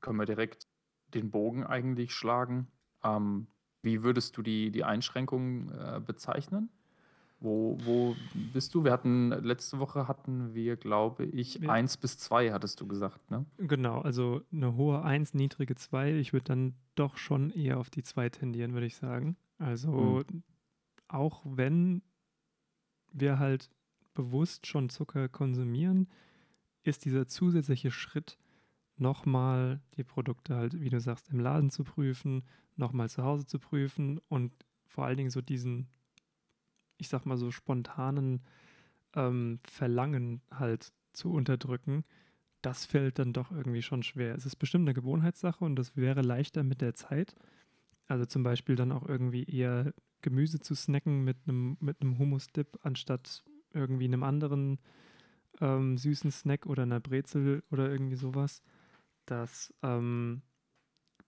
können wir direkt den Bogen eigentlich schlagen. Ähm, wie würdest du die, die Einschränkungen äh, bezeichnen? Wo, wo bist du? Wir hatten letzte Woche hatten wir, glaube ich, Ja. eins bis zwei, hattest du gesagt, ne? Genau, also eine hohe 1, niedrige 2. Ich würde dann doch schon eher auf die 2 tendieren, würde ich sagen. Also auch wenn wir halt bewusst schon Zucker konsumieren, ist dieser zusätzliche Schritt, nochmal die Produkte halt, wie du sagst, im Laden zu prüfen, nochmal zu Hause zu prüfen und vor allen Dingen so diesen, ich sag mal so spontanen ähm, Verlangen halt zu unterdrücken, das fällt dann doch irgendwie schon schwer. Es ist bestimmt eine Gewohnheitssache und das wäre leichter mit der Zeit. Also zum Beispiel dann auch irgendwie eher Gemüse zu snacken mit einem mit einem Hummus-Dip anstatt irgendwie einem anderen ähm, süßen Snack oder einer Brezel oder irgendwie sowas. Das ähm,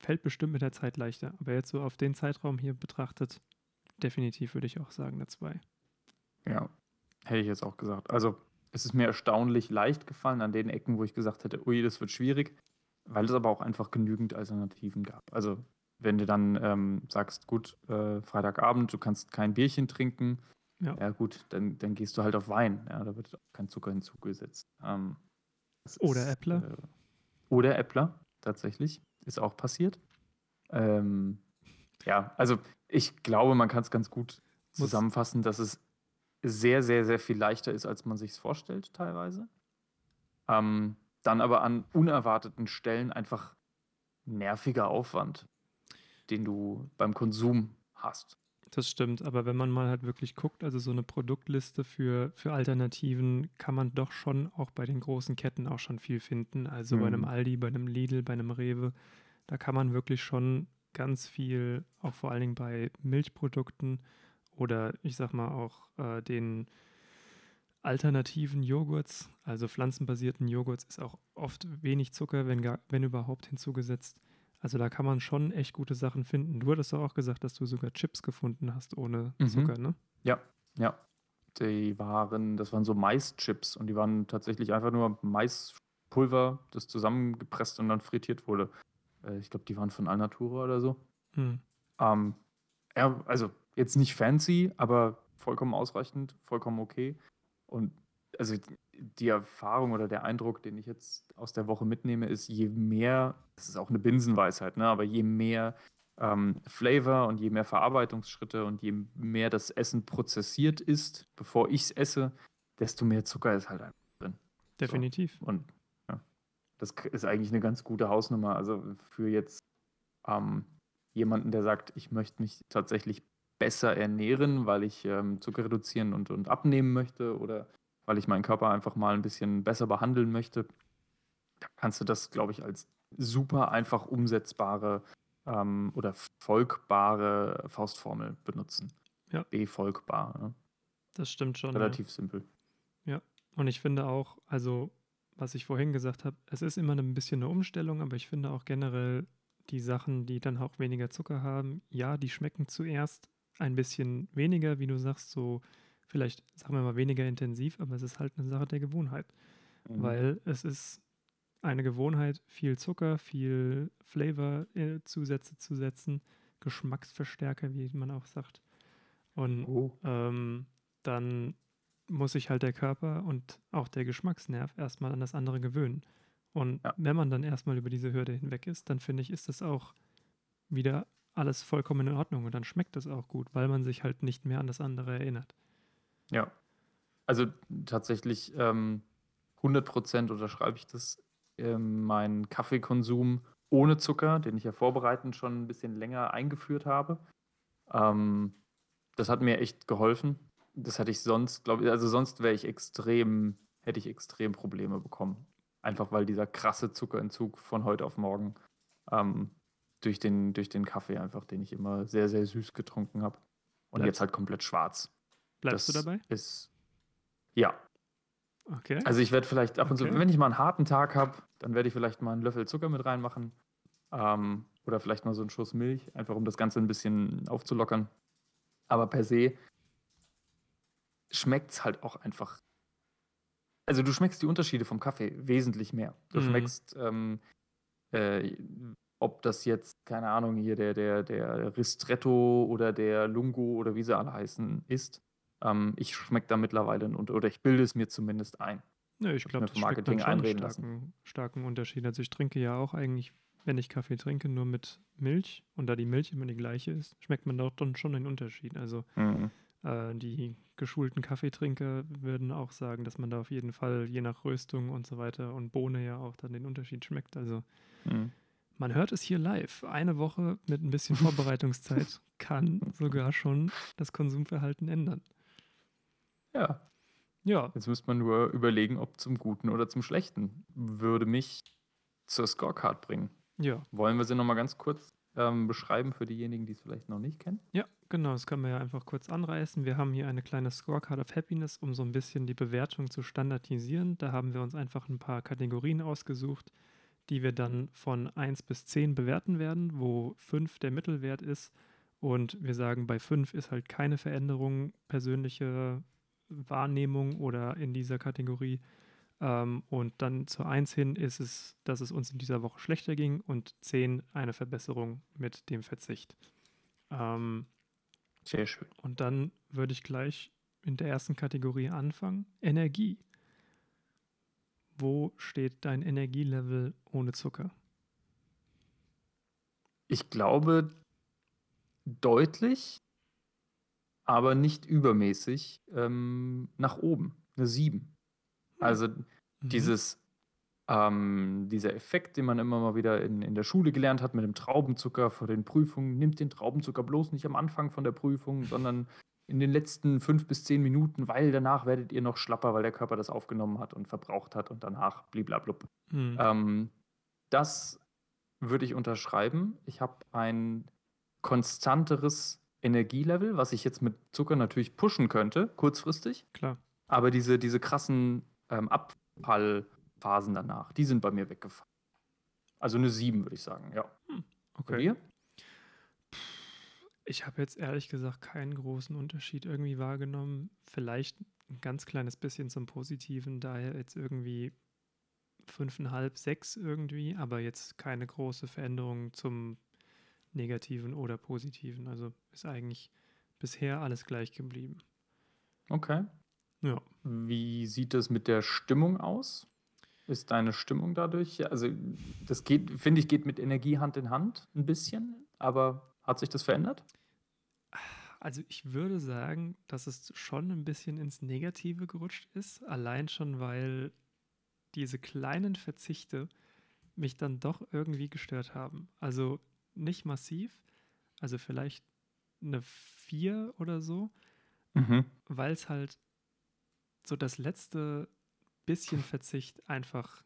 fällt bestimmt mit der Zeit leichter. Aber jetzt so auf den Zeitraum hier betrachtet, definitiv würde ich auch sagen, eine 2. Ja, hätte ich jetzt auch gesagt. Also, es ist mir erstaunlich leicht gefallen an den Ecken, wo ich gesagt hätte, ui, das wird schwierig, weil es aber auch einfach genügend Alternativen gab. Also, wenn du dann ähm, sagst, gut, äh, Freitagabend, du kannst kein Bierchen trinken, Ja. ja, gut, dann, dann gehst du halt auf Wein. Ja, da wird kein Zucker hinzugesetzt. Ähm, Oder ist. Äh, oder Äppler, tatsächlich. Ist auch passiert. Ähm, ja, also ich glaube, man kann es ganz gut zusammenfassen, dass es sehr, sehr, sehr viel leichter ist, als man sich vorstellt, teilweise. Ähm, dann aber an unerwarteten Stellen einfach nerviger Aufwand, den du beim Konsum hast. Das stimmt, aber wenn man mal halt wirklich guckt, also so eine Produktliste für, für Alternativen, kann man doch schon auch bei den großen Ketten auch schon viel finden. Also bei einem Mhm. Aldi, bei einem Lidl, bei einem Rewe, da kann man wirklich schon ganz viel, auch vor allen Dingen bei Milchprodukten oder ich sag mal auch äh, den alternativen Joghurts, also pflanzenbasierten Joghurts, ist auch oft wenig Zucker, wenn, gar, wenn überhaupt hinzugesetzt. Also da kann man schon echt gute Sachen finden. Du hattest doch auch gesagt, dass du sogar Chips gefunden hast ohne Mhm. Zucker, ne? Ja, ja. Die waren, das waren so Maischips und die waren tatsächlich einfach nur Maispulver, das zusammengepresst und dann frittiert wurde. Äh, ich glaube, die waren von Alnatura oder so. Hm. Ähm, ja, also jetzt nicht fancy, aber vollkommen ausreichend, vollkommen okay. Und also die Erfahrung oder der Eindruck, den ich jetzt aus der Woche mitnehme, ist, je mehr, das ist auch eine Binsenweisheit, ne, aber je mehr ähm, Flavor und je mehr Verarbeitungsschritte und je mehr das Essen prozessiert ist, bevor ich es esse, desto mehr Zucker ist halt einfach drin. Definitiv. Und ja, das ist eigentlich eine ganz gute Hausnummer. Also für jetzt ähm, jemanden, der sagt, ich möchte mich tatsächlich besser ernähren, weil ich ähm, Zucker reduzieren und, und abnehmen möchte oder weil ich meinen Körper einfach mal ein bisschen besser behandeln möchte, da kannst du das, glaube ich, als super einfach umsetzbare ähm, oder folgbare Faustformel benutzen. Ja. Befolgbar. Ne? Das stimmt schon. ja. Relativ simpel. Und ich finde auch, also was ich vorhin gesagt habe, es ist immer ein bisschen eine Umstellung, aber ich finde auch generell die Sachen, die dann auch weniger Zucker haben, ja, die schmecken zuerst ein bisschen weniger, wie du sagst, so vielleicht, sagen wir mal, weniger intensiv, aber es ist halt eine Sache der Gewohnheit, Mhm. weil es ist eine Gewohnheit, viel Zucker, viel Flavor-Zusätze zu setzen, Geschmacksverstärker, wie man auch sagt. Und Oh. ähm, dann muss sich halt der Körper und auch der Geschmacksnerv erstmal an das andere gewöhnen. Und Ja. wenn man dann erstmal über diese Hürde hinweg ist, dann finde ich, ist das auch wieder alles vollkommen in Ordnung und dann schmeckt das auch gut, weil man sich halt nicht mehr an das andere erinnert. Ja. Also tatsächlich ähm, 100% unterschreibe ich das. Ähm, mein Kaffeekonsum ohne Zucker, den ich ja vorbereitend schon ein bisschen länger eingeführt habe, ähm, das hat mir echt geholfen. Das hätte ich sonst, glaube ich, also sonst wäre ich extrem, hätte ich extrem Probleme bekommen. Einfach weil dieser krasse Zuckerentzug von heute auf morgen ähm, durch, den, durch den Kaffee einfach, den ich immer sehr, sehr süß getrunken habe. Und jetzt halt komplett schwarz. Bleibst das du dabei? Ist, ja. Okay. Also ich werde vielleicht ab und zu, Okay. wenn ich mal einen harten Tag habe, dann werde ich vielleicht mal einen Löffel Zucker mit reinmachen. Ähm, oder vielleicht mal so einen Schuss Milch, einfach um das Ganze ein bisschen aufzulockern. Aber per se schmeckt es halt auch einfach. Also du schmeckst die Unterschiede vom Kaffee wesentlich mehr. Du Mhm. schmeckst, ähm, äh, ob das jetzt, keine Ahnung, hier der, der, der Ristretto oder der Lungo oder wie sie alle heißen, ist. Ähm, ich schmecke da mittlerweile Unter- oder ich bilde es mir zumindest ein. Nö, ich glaube, das schmeckt Marketing schon einen starken, starken Unterschied. Also ich trinke ja auch eigentlich, wenn ich Kaffee trinke, nur mit Milch und da die Milch immer die gleiche ist, schmeckt man doch dann schon den Unterschied. Also Mhm. Äh, die geschulten Kaffeetrinker würden auch sagen, dass man da auf jeden Fall je nach Röstung und so weiter und Bohne ja auch dann den Unterschied schmeckt. Also Mhm. man hört es hier live. Eine Woche mit ein bisschen Vorbereitungszeit kann sogar schon das Konsumverhalten ändern. Ja, Ja, jetzt müsste man nur überlegen, ob zum Guten oder zum Schlechten. Würde mich zur Scorecard bringen. ja, Wollen wir sie nochmal ganz kurz ähm, beschreiben für diejenigen, die es vielleicht noch nicht kennen? ja, genau. Das können wir ja einfach kurz anreißen. Wir haben hier eine kleine Scorecard of Happiness, um so ein bisschen die Bewertung zu standardisieren. Da haben wir uns einfach ein paar Kategorien ausgesucht, die wir dann von 1 bis 10 bewerten werden, wo 5 der Mittelwert ist. Und wir sagen, bei 5 ist halt keine Veränderung persönliche Wahrnehmung oder in dieser Kategorie. Ähm, und dann zur 1 hin ist es, dass es uns in dieser Woche schlechter ging und 10 eine Verbesserung mit dem Verzicht. Ähm, Sehr schön. und dann würde ich gleich in der ersten Kategorie anfangen. Energie. Wo steht dein Energielevel ohne Zucker? Ich glaube deutlich, aber nicht übermäßig ähm, nach oben. Eine 7. Also Mhm. dieses, ähm, dieser Effekt, den man immer mal wieder in, in der Schule gelernt hat mit dem Traubenzucker vor den Prüfungen, nimmt den Traubenzucker bloß nicht am Anfang von der Prüfung, sondern in den letzten fünf bis zehn Minuten, weil danach werdet ihr noch schlapper, weil der Körper das aufgenommen hat und verbraucht hat und danach bliblablub. Mhm. Ähm, das würde ich unterschreiben. Ich habe ein konstanteres Energielevel, was ich jetzt mit Zucker natürlich pushen könnte, kurzfristig. Klar. Aber diese, diese krassen ähm, Abfallphasen danach, die sind bei mir weggefallen. Also eine 7, würde ich sagen, ja. Bei Okay. dir? Ich habe jetzt ehrlich gesagt keinen großen Unterschied irgendwie wahrgenommen. Vielleicht ein ganz kleines bisschen zum Positiven, daher jetzt irgendwie fünfeinhalb, sechs irgendwie, aber jetzt keine große Veränderung zum Negativen oder Positiven. Also ist eigentlich bisher alles gleich geblieben. Okay. Ja. Wie sieht es mit der Stimmung aus? Ist deine Stimmung dadurch? Also, das geht, finde ich, geht mit Energie Hand in Hand ein bisschen, aber hat sich das verändert? Also ich würde sagen, dass es schon ein bisschen ins Negative gerutscht ist, allein schon, weil diese kleinen Verzichte mich dann doch irgendwie gestört haben. Also nicht massiv, also vielleicht eine 4 oder so, Mhm. weil es halt so das letzte bisschen Verzicht einfach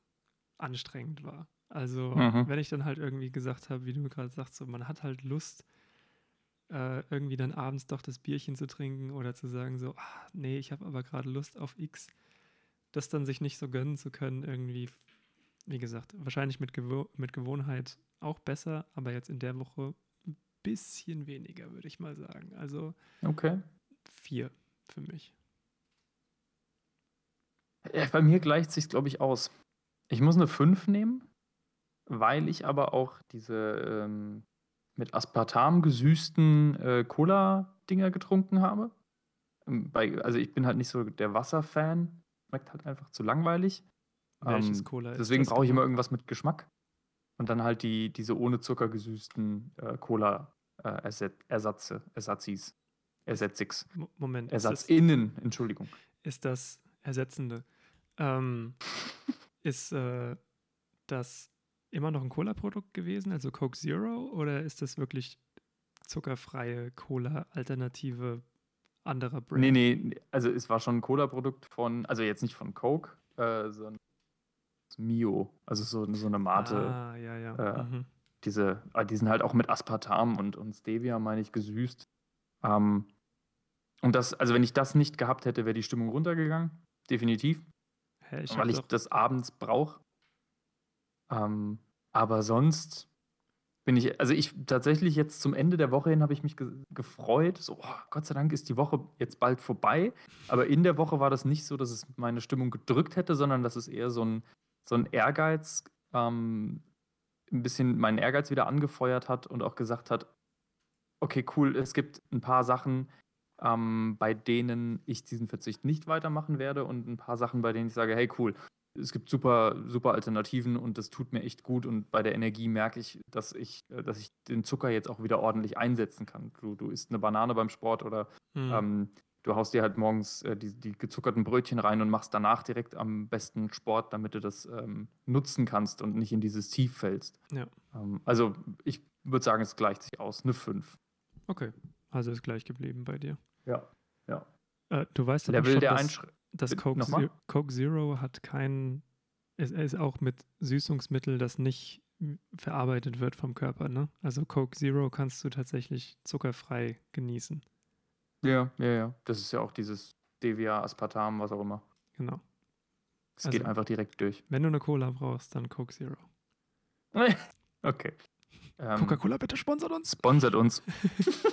anstrengend war. Also Mhm. wenn ich dann halt irgendwie gesagt habe, wie du gerade sagst, so, man hat halt Lust, äh, irgendwie dann abends doch das Bierchen zu trinken oder zu sagen so, ah, nee, ich habe aber gerade Lust auf X, das dann sich nicht so gönnen zu können, irgendwie, wie gesagt, wahrscheinlich mit, Gewo mit Gewohnheit auch besser, aber jetzt in der Woche ein bisschen weniger, würde ich mal sagen. Also Okay. vier für mich. Ja, bei mir gleicht sich glaube ich, aus. Ich muss eine 5 nehmen, weil ich aber auch diese ähm, mit Aspartam gesüßten äh, Cola-Dinger getrunken habe. Ähm, Bei, also ich bin halt nicht so der Wasserfan. Schmeckt halt einfach zu langweilig. Welches Ähm, Cola ist Deswegen brauche ich immer genau? irgendwas mit Geschmack. Und dann halt die, diese ohne Zucker gesüßten äh, Cola-Ersatze, Ersatzis. Ersatzix. Mo- Moment, ist das, ErsatzInnen, Entschuldigung. ist das Ersetzende? Ähm, ist äh, das immer noch ein Cola-Produkt gewesen, also Coke Zero, oder ist das wirklich zuckerfreie Cola-Alternative anderer Brand? Nee, nee, also es war schon ein Cola-Produkt von, also jetzt nicht von Coke, äh, sondern Mio. Also so, so eine Mate. Ah, ja, ja. äh, mhm. Diese, ah, die sind halt auch mit Aspartam und, und Stevia, meine ich, gesüßt. Ähm, und das, also wenn ich das nicht gehabt hätte, wäre die Stimmung runtergegangen. Definitiv. Hä, ich weil ich das abends brauche. Ähm, aber sonst bin ich, also ich tatsächlich jetzt zum Ende der Woche hin habe ich mich ge gefreut. So, oh, Gott sei Dank ist die Woche jetzt bald vorbei. Aber in der Woche war das nicht so, dass es meine Stimmung gedrückt hätte, sondern dass es eher so ein, so ein Ehrgeiz, ähm, ein bisschen meinen Ehrgeiz wieder angefeuert hat und auch gesagt hat, okay, cool, es gibt ein paar Sachen, ähm, bei denen ich diesen Verzicht nicht weitermachen werde und ein paar Sachen, bei denen ich sage, hey, cool, es gibt super, super Alternativen und das tut mir echt gut und bei der Energie merke ich, dass ich, äh, dass ich den Zucker jetzt auch wieder ordentlich einsetzen kann. Du, du isst eine Banane beim Sport oder hm, ähm, du haust dir halt morgens äh, die, die gezuckerten Brötchen rein und machst danach direkt am besten Sport, damit du das ähm, nutzen kannst und nicht in dieses Tief fällst. Ja. Ähm, also ich würde sagen, es gleicht sich aus. Eine 5. okay, also ist gleich geblieben bei dir. Ja. Äh, du weißt aber Level schon, der dass, dass Coke? Zero, Coke Zero hat kein, es ist auch mit Süßungsmittel, das nicht verarbeitet wird vom Körper, ne? Also Coke Zero kannst du tatsächlich zuckerfrei genießen. Ja, ja, ja. Das ist ja auch dieses Stevia, Aspartam, was auch immer. Genau. Es Also- geht einfach direkt durch. Wenn du eine Cola brauchst, dann Coke Zero. okay. Ähm, Coca-Cola, bitte sponsert uns. Sponsert uns.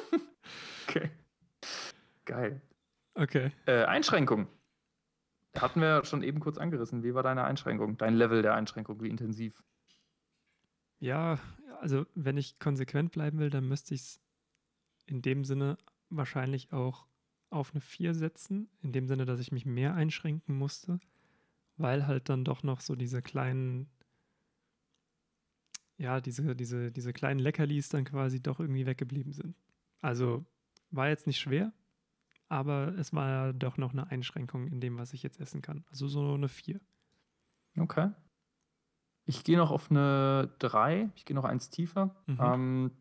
okay. Geil. Okay. Äh, Einschränkung. hatten wir schon eben kurz angerissen. Wie war deine Einschränkung, dein Level der Einschränkung, wie intensiv? Ja, also wenn ich konsequent bleiben will, dann müsste ich es in dem Sinne wahrscheinlich auch auf eine 4 setzen, in dem Sinne, dass ich mich mehr einschränken musste, weil halt dann doch noch so diese kleinen, ja, diese, diese, diese kleinen Leckerlis dann quasi doch irgendwie weggeblieben sind. Also war jetzt nicht schwer, aber es war doch noch eine Einschränkung in dem, was ich jetzt essen kann. Also so eine 4. Okay. Ich gehe noch auf eine 3. Ich gehe noch eins tiefer. Mhm. Ähm,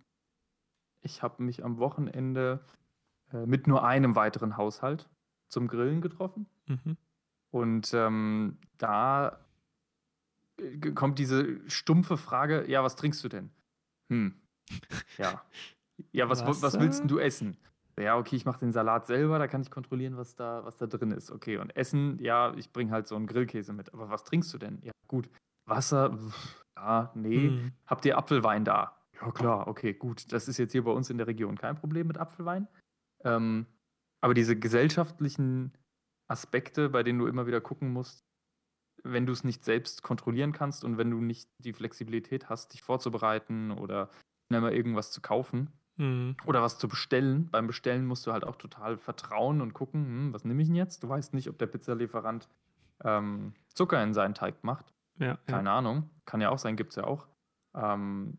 ich habe mich am Wochenende mit nur einem weiteren Haushalt zum Grillen getroffen. Mhm. Und ähm, da äh, kommt diese stumpfe Frage: Ja, was trinkst du denn? Hm. Ja. Ja, was, was willst du essen? Ja, okay, ich mache den Salat selber, da kann ich kontrollieren, was da, was da drin ist. Okay, und Essen, ja, ich bringe halt so einen Grillkäse mit. Aber was trinkst du denn? Ja, gut. Wasser, ja, nee. Hm. Habt ihr Apfelwein da? Ja, klar, okay, gut. Das ist jetzt hier bei uns in der Region kein Problem mit Apfelwein. Ähm, aber diese gesellschaftlichen Aspekte, bei denen du immer wieder gucken musst, wenn du es nicht selbst kontrollieren kannst und wenn du nicht die Flexibilität hast, dich vorzubereiten oder schnell mal irgendwas zu kaufen mhm. oder was zu bestellen. Beim Bestellen musst du halt auch total vertrauen und gucken, hm, was nehme ich denn jetzt? Du weißt nicht, ob der Pizzalieferant ähm, Zucker in seinen Teig macht. Ja, Keine ja. Ahnung. Kann ja auch sein, gibt es ja auch. Ähm,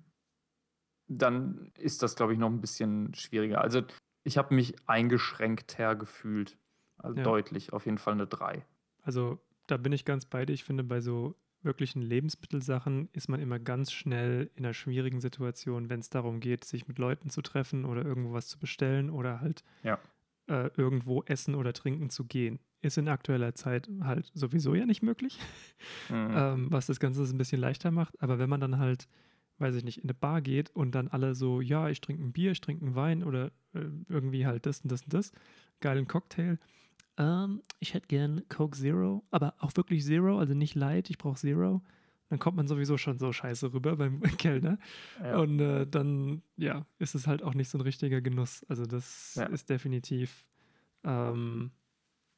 dann ist das, glaube ich, noch ein bisschen schwieriger. Also ich habe mich eingeschränkter gefühlt. Also ja. deutlich, auf jeden Fall eine 3. Also da bin ich ganz bei dir. Ich finde, bei so wirklichen Lebensmittelsachen ist man immer ganz schnell in einer schwierigen Situation, wenn es darum geht, sich mit Leuten zu treffen oder irgendwo was zu bestellen oder halt ja. äh, irgendwo essen oder trinken zu gehen. Ist in aktueller Zeit halt sowieso ja nicht möglich, mhm. ähm, was das Ganze ein bisschen leichter macht. Aber wenn man dann halt weiß ich nicht, in eine Bar geht und dann alle so, ja, ich trinke ein Bier, ich trinke einen Wein oder äh, irgendwie halt das und das und das, geilen Cocktail. Ähm, ich hätte gern Coke Zero, aber auch wirklich Zero, also nicht Light, ich brauche Zero. Dann kommt man sowieso schon so scheiße rüber beim Kellner. Ja. Und äh, dann, ja, ist es halt auch nicht so ein richtiger Genuss. Also das ja. ist definitiv, ähm,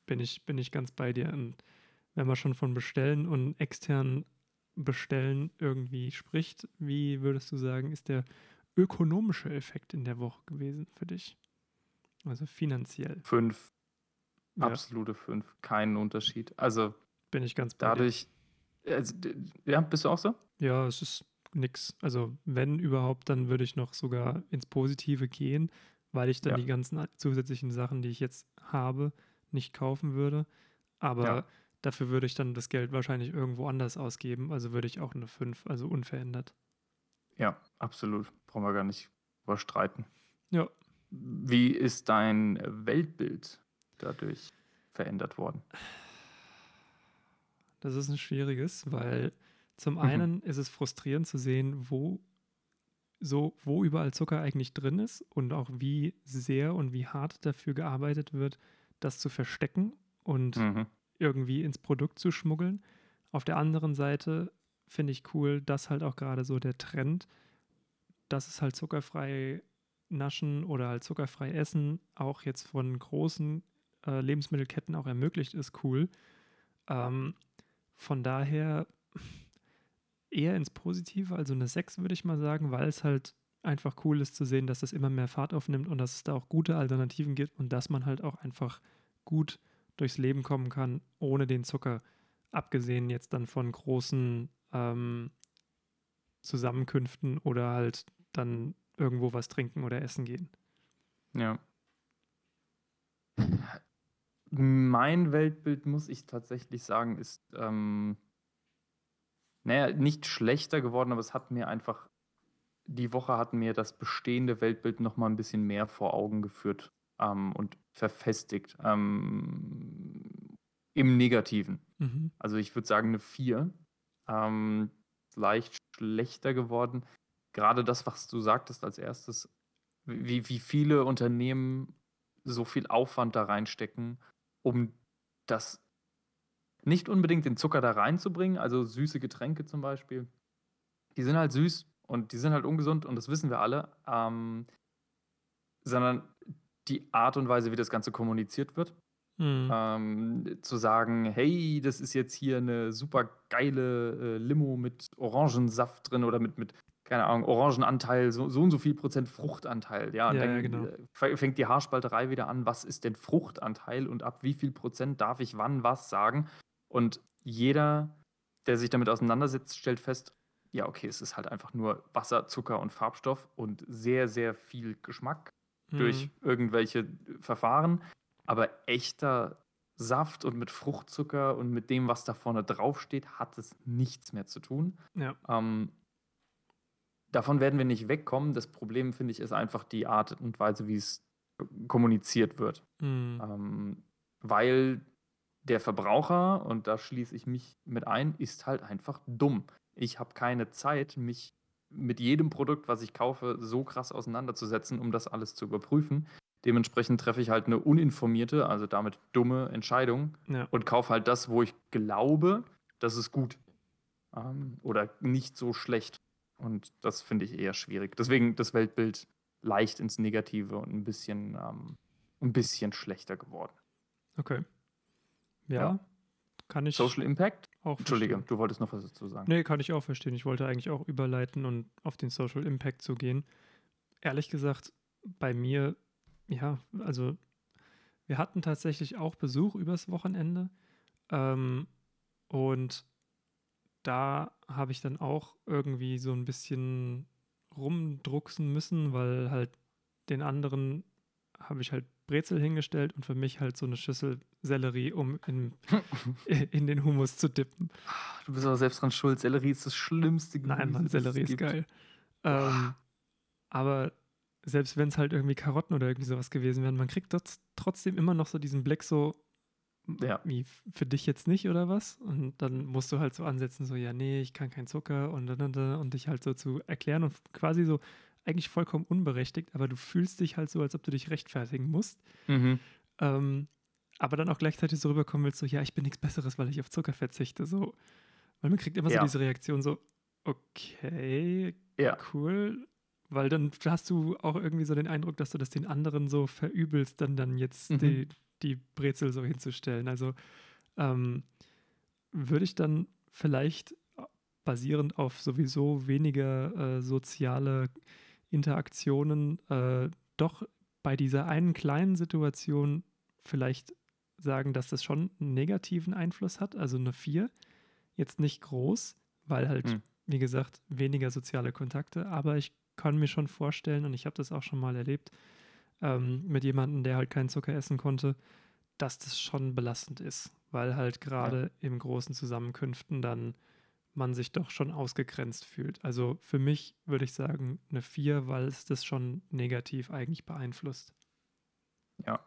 bin, ich, bin ich ganz bei dir. Und wenn man schon von Bestellen und externen Bestellen irgendwie spricht, wie würdest du sagen, ist der ökonomische Effekt in der Woche gewesen für dich? Also finanziell. Fünf. Ja. Absolute fünf. Keinen Unterschied. Also bin ich ganz bei dadurch. Also, ja, bist du auch so? Ja, es ist nix. Also wenn überhaupt, dann würde ich noch sogar ins Positive gehen, weil ich dann ja. die ganzen zusätzlichen Sachen, die ich jetzt habe, nicht kaufen würde. Aber ja. Dafür würde ich dann das Geld wahrscheinlich irgendwo anders ausgeben. Also würde ich auch eine 5, also unverändert. Ja, absolut. Brauchen wir gar nicht überstreiten. Ja. Wie ist dein Weltbild dadurch verändert worden? Das ist ein schwieriges, weil zum mhm. einen mhm. ist es frustrierend zu sehen, wo so, wo überall Zucker eigentlich drin ist und auch wie sehr und wie hart dafür gearbeitet wird, das zu verstecken und mhm irgendwie ins Produkt zu schmuggeln. Auf der anderen Seite finde ich cool, dass halt auch gerade so der Trend, dass es halt zuckerfrei naschen oder halt zuckerfrei essen auch jetzt von großen äh, Lebensmittelketten auch ermöglicht ist, cool. Ähm, von daher eher ins Positive, also eine 6 würde ich mal sagen, weil es halt einfach cool ist zu sehen, dass es immer mehr Fahrt aufnimmt und dass es da auch gute Alternativen gibt und dass man halt auch einfach gut durchs Leben kommen kann, ohne den Zucker. Abgesehen jetzt dann von großen ähm, Zusammenkünften oder halt dann irgendwo was trinken oder essen gehen. Ja. Mein Weltbild, muss ich tatsächlich sagen, ist, ähm, naja, nicht schlechter geworden, aber es hat mir einfach, die Woche hat mir das bestehende Weltbild noch mal ein bisschen mehr vor Augen geführt ähm, und verfestigt. Ähm, Im Negativen. Mhm. Also ich würde sagen eine 4. Ähm, leicht schlechter geworden. Gerade das, was du sagtest als erstes, wie, wie viele Unternehmen so viel Aufwand da reinstecken, um das nicht unbedingt den Zucker da reinzubringen, also süße Getränke zum Beispiel. Die sind halt süß und die sind halt ungesund und das wissen wir alle. Ähm, sondern die Art und Weise, wie das Ganze kommuniziert wird. Mhm. Ähm, zu sagen, hey, das ist jetzt hier eine super geile äh, Limo mit Orangensaft drin oder mit, mit keine Ahnung, Orangenanteil, so, so und so viel Prozent Fruchtanteil. Ja, Ja, dann ja, genau. äh, fängt die Haarspalterei wieder an, was ist denn Fruchtanteil und ab wie viel Prozent darf ich wann was sagen? Und jeder, der sich damit auseinandersetzt, stellt fest, ja, okay, es ist halt einfach nur Wasser, Zucker und Farbstoff und sehr, sehr viel Geschmack durch Mhm. irgendwelche Verfahren. Aber echter Saft und mit Fruchtzucker und mit dem, was da vorne draufsteht, hat es nichts mehr zu tun. Ja. Ähm, davon werden wir nicht wegkommen. Das Problem, finde ich, ist einfach die Art und Weise, wie es kommuniziert wird. Mhm. Ähm, weil der Verbraucher, und da schließe ich mich mit ein, ist halt einfach dumm. Ich habe keine Zeit, mich mit jedem Produkt, was ich kaufe, so krass auseinanderzusetzen, um das alles zu überprüfen. Dementsprechend treffe ich halt eine uninformierte, also damit dumme Entscheidung Ja. und kaufe halt das, wo ich glaube, das ist gut. Ähm, oder nicht so schlecht. Und das finde ich eher schwierig. Deswegen das Weltbild leicht ins Negative und ein bisschen, ähm, ein bisschen schlechter geworden. Okay. Ja, Ja. Kann ich Social Impact? auch Entschuldige, verstehen. du wolltest noch was dazu sagen. Nee, kann ich auch verstehen. Ich wollte eigentlich auch überleiten und auf den Social Impact zu gehen. Ehrlich gesagt, bei mir, ja, also wir hatten tatsächlich auch Besuch übers Wochenende. Ähm, und da habe ich dann auch irgendwie so ein bisschen rumdrucksen müssen, weil halt den anderen habe ich halt Brezel hingestellt und für mich halt so eine Schüssel Sellerie, um in, in den Hummus zu dippen. Du bist aber selbst dran schuld. Sellerie ist das schlimmste Nein, Mann, das Sellerie ist gibt. geil. Ähm, aber selbst wenn es halt irgendwie Karotten oder irgendwie sowas gewesen wären, man kriegt dort trotzdem immer noch so diesen Blick so, Ja. wie für dich jetzt nicht oder was? Und dann musst du halt so ansetzen, so, ja, nee, ich kann keinen Zucker und und, und, und dich halt so zu erklären und quasi so eigentlich vollkommen unberechtigt, aber du fühlst dich halt so, als ob du dich rechtfertigen musst. Mhm. Ähm, aber dann auch gleichzeitig so rüberkommen willst, so, ja, ich bin nichts Besseres, weil ich auf Zucker verzichte. So. Weil man kriegt immer so Ja. diese Reaktion so, okay, Ja. cool. Weil dann hast du auch irgendwie so den Eindruck, dass du das den anderen so verübelst, dann, dann jetzt Mhm. die, die Brezel so hinzustellen. Also ähm, würde ich dann vielleicht basierend auf sowieso weniger äh, soziale Interaktionen äh, doch bei dieser einen kleinen Situation vielleicht sagen, dass das schon einen negativen Einfluss hat, also eine 4. Jetzt nicht groß, weil halt, Hm. wie gesagt, weniger soziale Kontakte, aber ich kann mir schon vorstellen, und ich habe das auch schon mal erlebt, ähm, mit jemandem, der halt keinen Zucker essen konnte, dass das schon belastend ist, weil halt gerade im großen Zusammenkünften dann man sich doch schon ausgegrenzt fühlt. Also für mich würde ich sagen eine 4, weil es das schon negativ eigentlich beeinflusst. Ja.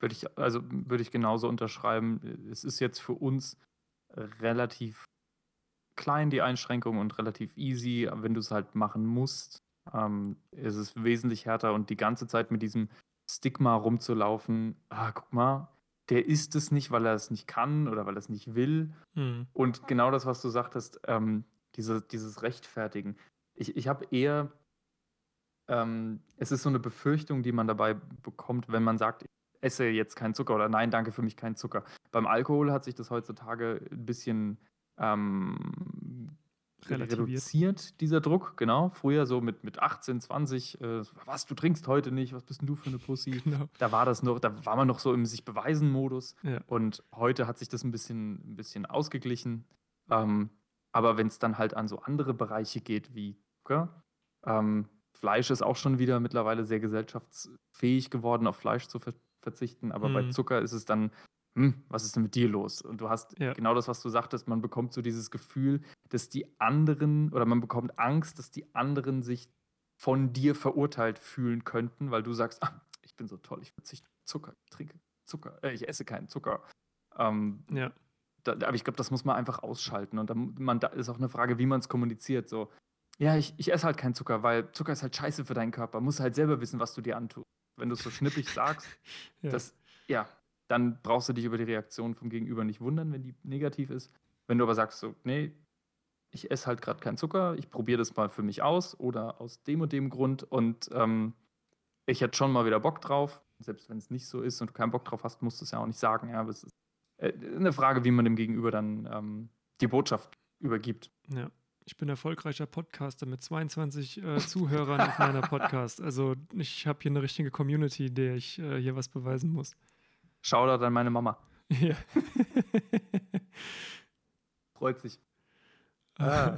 Würde ich, also würde ich genauso unterschreiben. Es ist jetzt für uns relativ klein, die Einschränkung, und relativ easy. Wenn du es halt machen musst, ähm, ist es wesentlich härter und die ganze Zeit mit diesem Stigma rumzulaufen, ah, guck mal, der isst es nicht, weil er es nicht kann oder weil er es nicht will. Hm. Und genau das, was du sagtest, ähm, diese, dieses Rechtfertigen. Ich, ich habe eher, ähm, es ist so eine Befürchtung, die man dabei bekommt, wenn man sagt, ich esse jetzt keinen Zucker oder nein, danke für mich keinen Zucker. Beim Alkohol hat sich das heutzutage ein bisschen ähm. Reduziert, dieser Druck, genau. Früher so mit, mit 18, 20, äh, was, du trinkst heute nicht, was bist denn du für eine Pussy? Genau. Da war das noch, da war man noch so im sich beweisen Modus. Ja. Und heute hat sich das ein bisschen, ein bisschen ausgeglichen. Ähm, aber wenn es dann halt an so andere Bereiche geht wie Zucker, ähm, Fleisch ist auch schon wieder mittlerweile sehr gesellschaftsfähig geworden, auf Fleisch zu ver verzichten. Aber bei Mhm. Zucker ist es dann, hm, was ist denn mit dir los? Und du hast Ja. genau das, was du sagtest, man bekommt so dieses Gefühl, dass die anderen oder man bekommt Angst, dass die anderen sich von dir verurteilt fühlen könnten, weil du sagst, ah, ich bin so toll, ich verzichte Zucker, ich trinke Zucker, äh, ich esse keinen Zucker. Ähm, Ja. da, aber ich glaube, das muss man einfach ausschalten. Und dann man, da ist auch eine Frage, wie man es kommuniziert. So, ja, ich, ich esse halt keinen Zucker, weil Zucker ist halt scheiße für deinen Körper. Musst halt selber wissen, was du dir antust. Wenn du es so schnippig sagst, Ja. das, ja, dann brauchst du dich über die Reaktion vom Gegenüber nicht wundern, wenn die negativ ist. Wenn du aber sagst, so, nee, ich esse halt gerade keinen Zucker, ich probiere das mal für mich aus oder aus dem und dem Grund und ähm, ich hätte schon mal wieder Bock drauf, selbst wenn es nicht so ist und du keinen Bock drauf hast, musst du es ja auch nicht sagen. Ja, aber es ist äh, eine Frage, wie man dem Gegenüber dann ähm, die Botschaft übergibt. Ja. Ich bin erfolgreicher Podcaster mit 22 äh, Zuhörern auf meiner Podcast. Also ich habe hier eine richtige Community, der ich äh, hier was beweisen muss. Shoutout an meine Mama. Ja. Freut sich. Ah.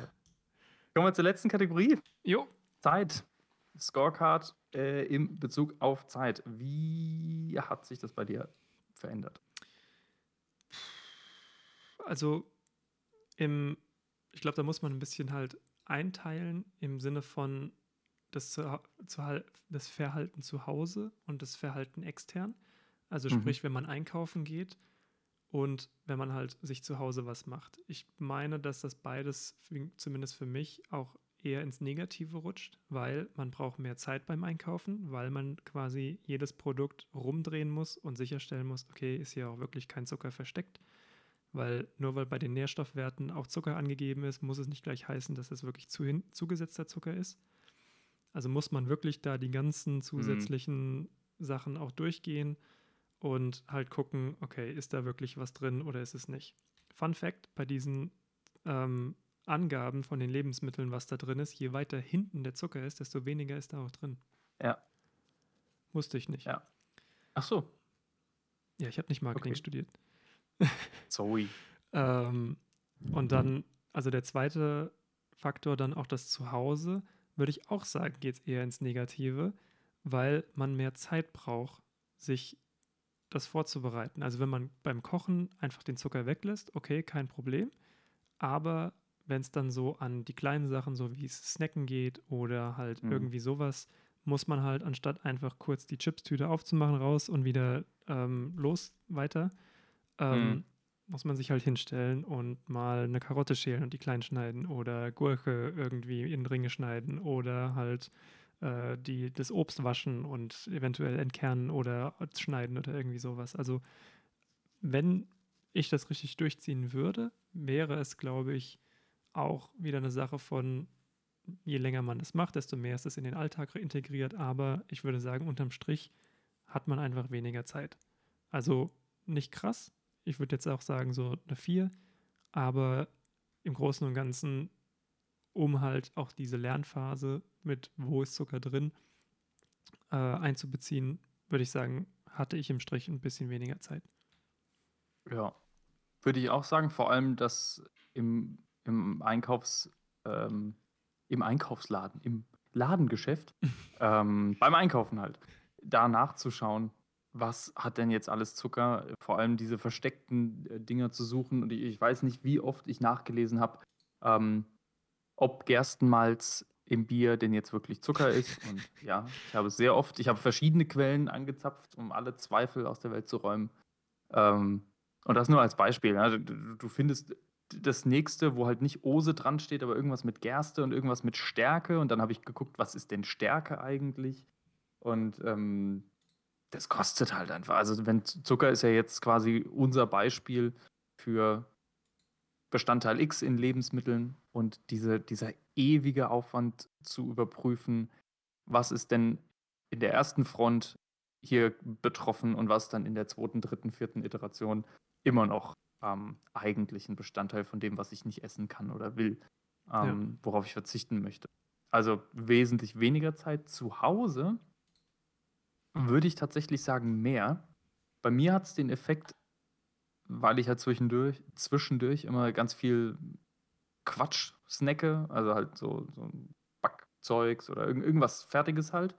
Kommen wir zur letzten Kategorie. Jo. Zeit. Scorecard äh, im Bezug auf Zeit. Wie hat sich das bei dir verändert? Also im, ich glaube, da muss man ein bisschen halt einteilen im Sinne von das, zu, zu, das Verhalten zu Hause und das Verhalten extern. Also Mhm. sprich, wenn man einkaufen geht und wenn man halt sich zu Hause was macht. Ich meine, dass das beides, zumindest für mich, auch eher ins Negative rutscht, weil man braucht mehr Zeit beim Einkaufen, weil man quasi jedes Produkt rumdrehen muss und sicherstellen muss, okay, ist hier auch wirklich kein Zucker versteckt. Weil nur weil bei den Nährstoffwerten auch Zucker angegeben ist, muss es nicht gleich heißen, dass es wirklich zu hin, zugesetzter Zucker ist. Also muss man wirklich da die ganzen zusätzlichen Sachen auch durchgehen und halt gucken, okay, ist da wirklich was drin oder ist es nicht. Fun Fact, bei diesen ähm, Angaben von den Lebensmitteln, was da drin ist, je weiter hinten der Zucker ist, desto weniger ist da auch drin. Ja. Wusste ich nicht. Ja. Ach so. Ja, ich habe nicht Marketing Okay. studiert. Sorry. Ähm, und dann, also der zweite Faktor, dann auch das Zuhause, würde ich auch sagen, geht es eher ins Negative, weil man mehr Zeit braucht, sich das vorzubereiten. Also wenn man beim Kochen einfach den Zucker weglässt, okay, kein Problem. Aber wenn es dann so an die kleinen Sachen, so wie es Snacken geht oder halt Mhm. irgendwie sowas, muss man halt anstatt einfach kurz die Chipstüte aufzumachen raus und wieder ähm, los weiter, ähm, Mhm. muss man sich halt hinstellen und mal eine Karotte schälen und die klein schneiden oder Gurke irgendwie in Ringe schneiden oder halt äh, die, das Obst waschen und eventuell entkernen oder schneiden oder irgendwie sowas. Also wenn ich das richtig durchziehen würde, wäre es, glaube ich, auch wieder eine Sache von, je länger man es macht, desto mehr ist es in den Alltag integriert. Aber ich würde sagen, unterm Strich hat man einfach weniger Zeit. Also nicht krass. Ich würde jetzt auch sagen, so eine 4. Aber im Großen und Ganzen, um halt auch diese Lernphase mit wo ist Zucker drin äh, einzubeziehen, würde ich sagen, hatte ich im Strich ein bisschen weniger Zeit. Ja. Würde ich auch sagen, vor allem das im, im Einkaufs, ähm, im Einkaufsladen, im Ladengeschäft, ähm, beim Einkaufen halt, da nachzuschauen, was hat denn jetzt alles Zucker, vor allem diese versteckten äh, Dinger zu suchen. Und ich, ich weiß nicht, wie oft ich nachgelesen habe, ähm, ob Gerstenmalz im Bier denn jetzt wirklich Zucker ist. Und ja, ich habe sehr oft, ich habe verschiedene Quellen angezapft, um alle Zweifel aus der Welt zu räumen. Ähm, und das nur als Beispiel. Ja. Du, du- findest das nächste, wo halt nicht Ose dran steht, aber irgendwas mit Gerste und irgendwas mit Stärke. Und dann habe ich geguckt, was ist denn Stärke eigentlich? Und ähm, das kostet halt einfach. Also, wenn Zucker ist ja jetzt quasi unser Beispiel für Bestandteil X in Lebensmitteln und diese, dieser ewige Aufwand zu überprüfen, was ist denn in der ersten Front hier betroffen und was dann in der zweiten, dritten, vierten Iteration immer noch ähm, eigentlich ein Bestandteil von dem, was ich nicht essen kann oder will, ähm, worauf ich verzichten möchte. Also wesentlich weniger Zeit zu Hause würde ich tatsächlich sagen mehr. Bei mir hat es den Effekt, weil ich halt zwischendurch, zwischendurch immer ganz viel Quatsch snacke, also halt so, so Backzeugs oder irgend, irgendwas Fertiges halt,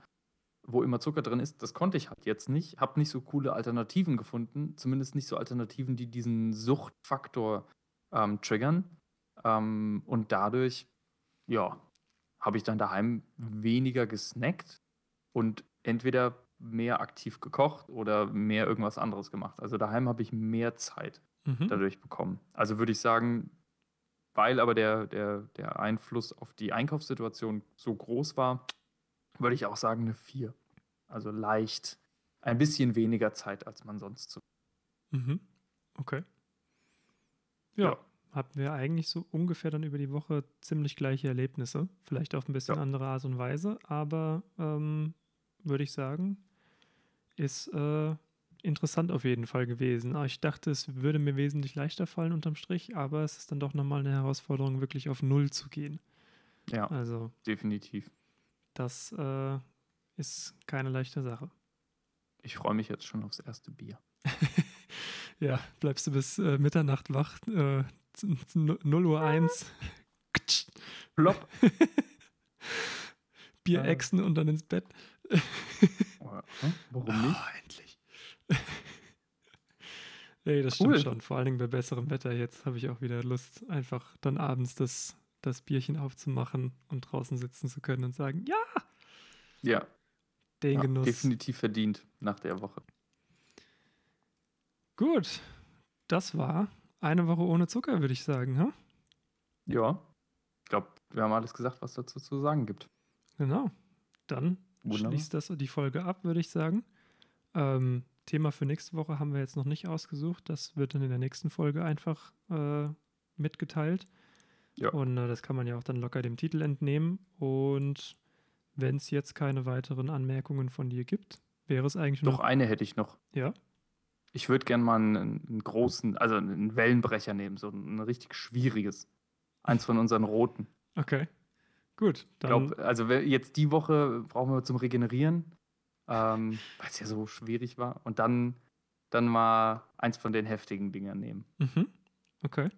wo immer Zucker drin ist. Das konnte ich halt jetzt nicht. Habe nicht so coole Alternativen gefunden, zumindest nicht so Alternativen, die diesen Suchtfaktor ähm, triggern. Ähm, und dadurch, ja, habe ich dann daheim weniger gesnackt und entweder mehr aktiv gekocht oder mehr irgendwas anderes gemacht. Also daheim habe ich mehr Zeit Mhm. dadurch bekommen. Also würde ich sagen, weil aber der, der, der Einfluss auf die Einkaufssituation so groß war, würde ich auch sagen eine 4. Also leicht, ein bisschen weniger Zeit, als man sonst so. Mhm. Okay. Ja, Ja. hatten wir eigentlich so ungefähr dann über die Woche ziemlich gleiche Erlebnisse. Vielleicht auf ein bisschen Ja. andere Art und Weise, aber ähm, würde ich sagen, ist äh, interessant auf jeden Fall gewesen. Ich dachte, es würde mir wesentlich leichter fallen unterm Strich, aber es ist dann doch nochmal eine Herausforderung, wirklich auf Null zu gehen. Ja, Also, definitiv. das äh, ist keine leichte Sache. Ich freue mich jetzt schon aufs erste Bier. Ja, bleibst du bis äh, Mitternacht wach, äh, z- z- 0 Uhr 1, Plopp. Bier Äh. exen und dann ins Bett. Oder, hm? Warum nicht? Ah, endlich. Ey, das Cool. stimmt schon. Vor allen Dingen bei besserem Wetter jetzt habe ich auch wieder Lust, einfach dann abends das, das Bierchen aufzumachen und draußen sitzen zu können und sagen, ja, Ja, den ja Genuss. definitiv verdient nach der Woche. Gut, das war eine Woche ohne Zucker, würde ich sagen. Ha? Ja, ich glaube, wir haben alles gesagt, was dazu zu sagen gibt. Genau. Dann Wunderbar. schließt das die Folge ab, würde ich sagen. Ähm, Thema für nächste Woche haben wir jetzt noch nicht ausgesucht. Das wird dann in der nächsten Folge einfach äh, mitgeteilt. Ja. Und äh, das kann man ja auch dann locker dem Titel entnehmen. Und wenn es jetzt keine weiteren Anmerkungen von dir gibt, wäre es eigentlich Doch noch. eine hätte ich noch. Ja. Ich würde gerne mal einen, einen großen, also einen Wellenbrecher nehmen, so ein, ein richtig schwieriges. Eins von unseren roten. Okay. Gut. Ich Dann, glaube, also jetzt die Woche brauchen wir zum Regenerieren, ähm, weil es ja so schwierig war. Und dann, dann mal eins von den heftigen Dingern nehmen. Mhm. Okay.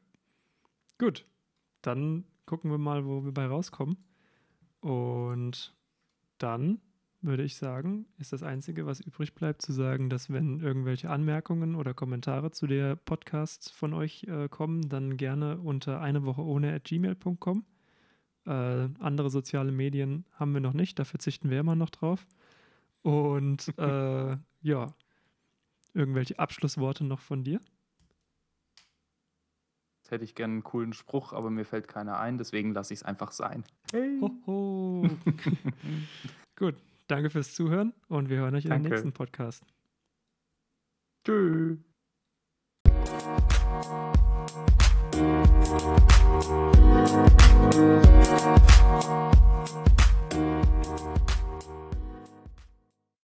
Gut. Dann gucken wir mal, wo wir bei rauskommen. Und dann würde ich sagen, ist das Einzige, was übrig bleibt, zu sagen, dass wenn irgendwelche Anmerkungen oder Kommentare zu der Podcasts von euch äh, kommen, dann gerne unter eine Woche ohne at gmail.com. Äh, andere soziale Medien haben wir noch nicht, da verzichten wir immer noch drauf. Und äh, ja, irgendwelche Abschlussworte noch von dir? Jetzt hätte ich gerne einen coolen Spruch, aber mir fällt keiner ein, deswegen lasse ich es einfach sein. Hey. Hoho. Gut, danke fürs Zuhören und wir hören euch danke. den nächsten Podcast. Tschüss. you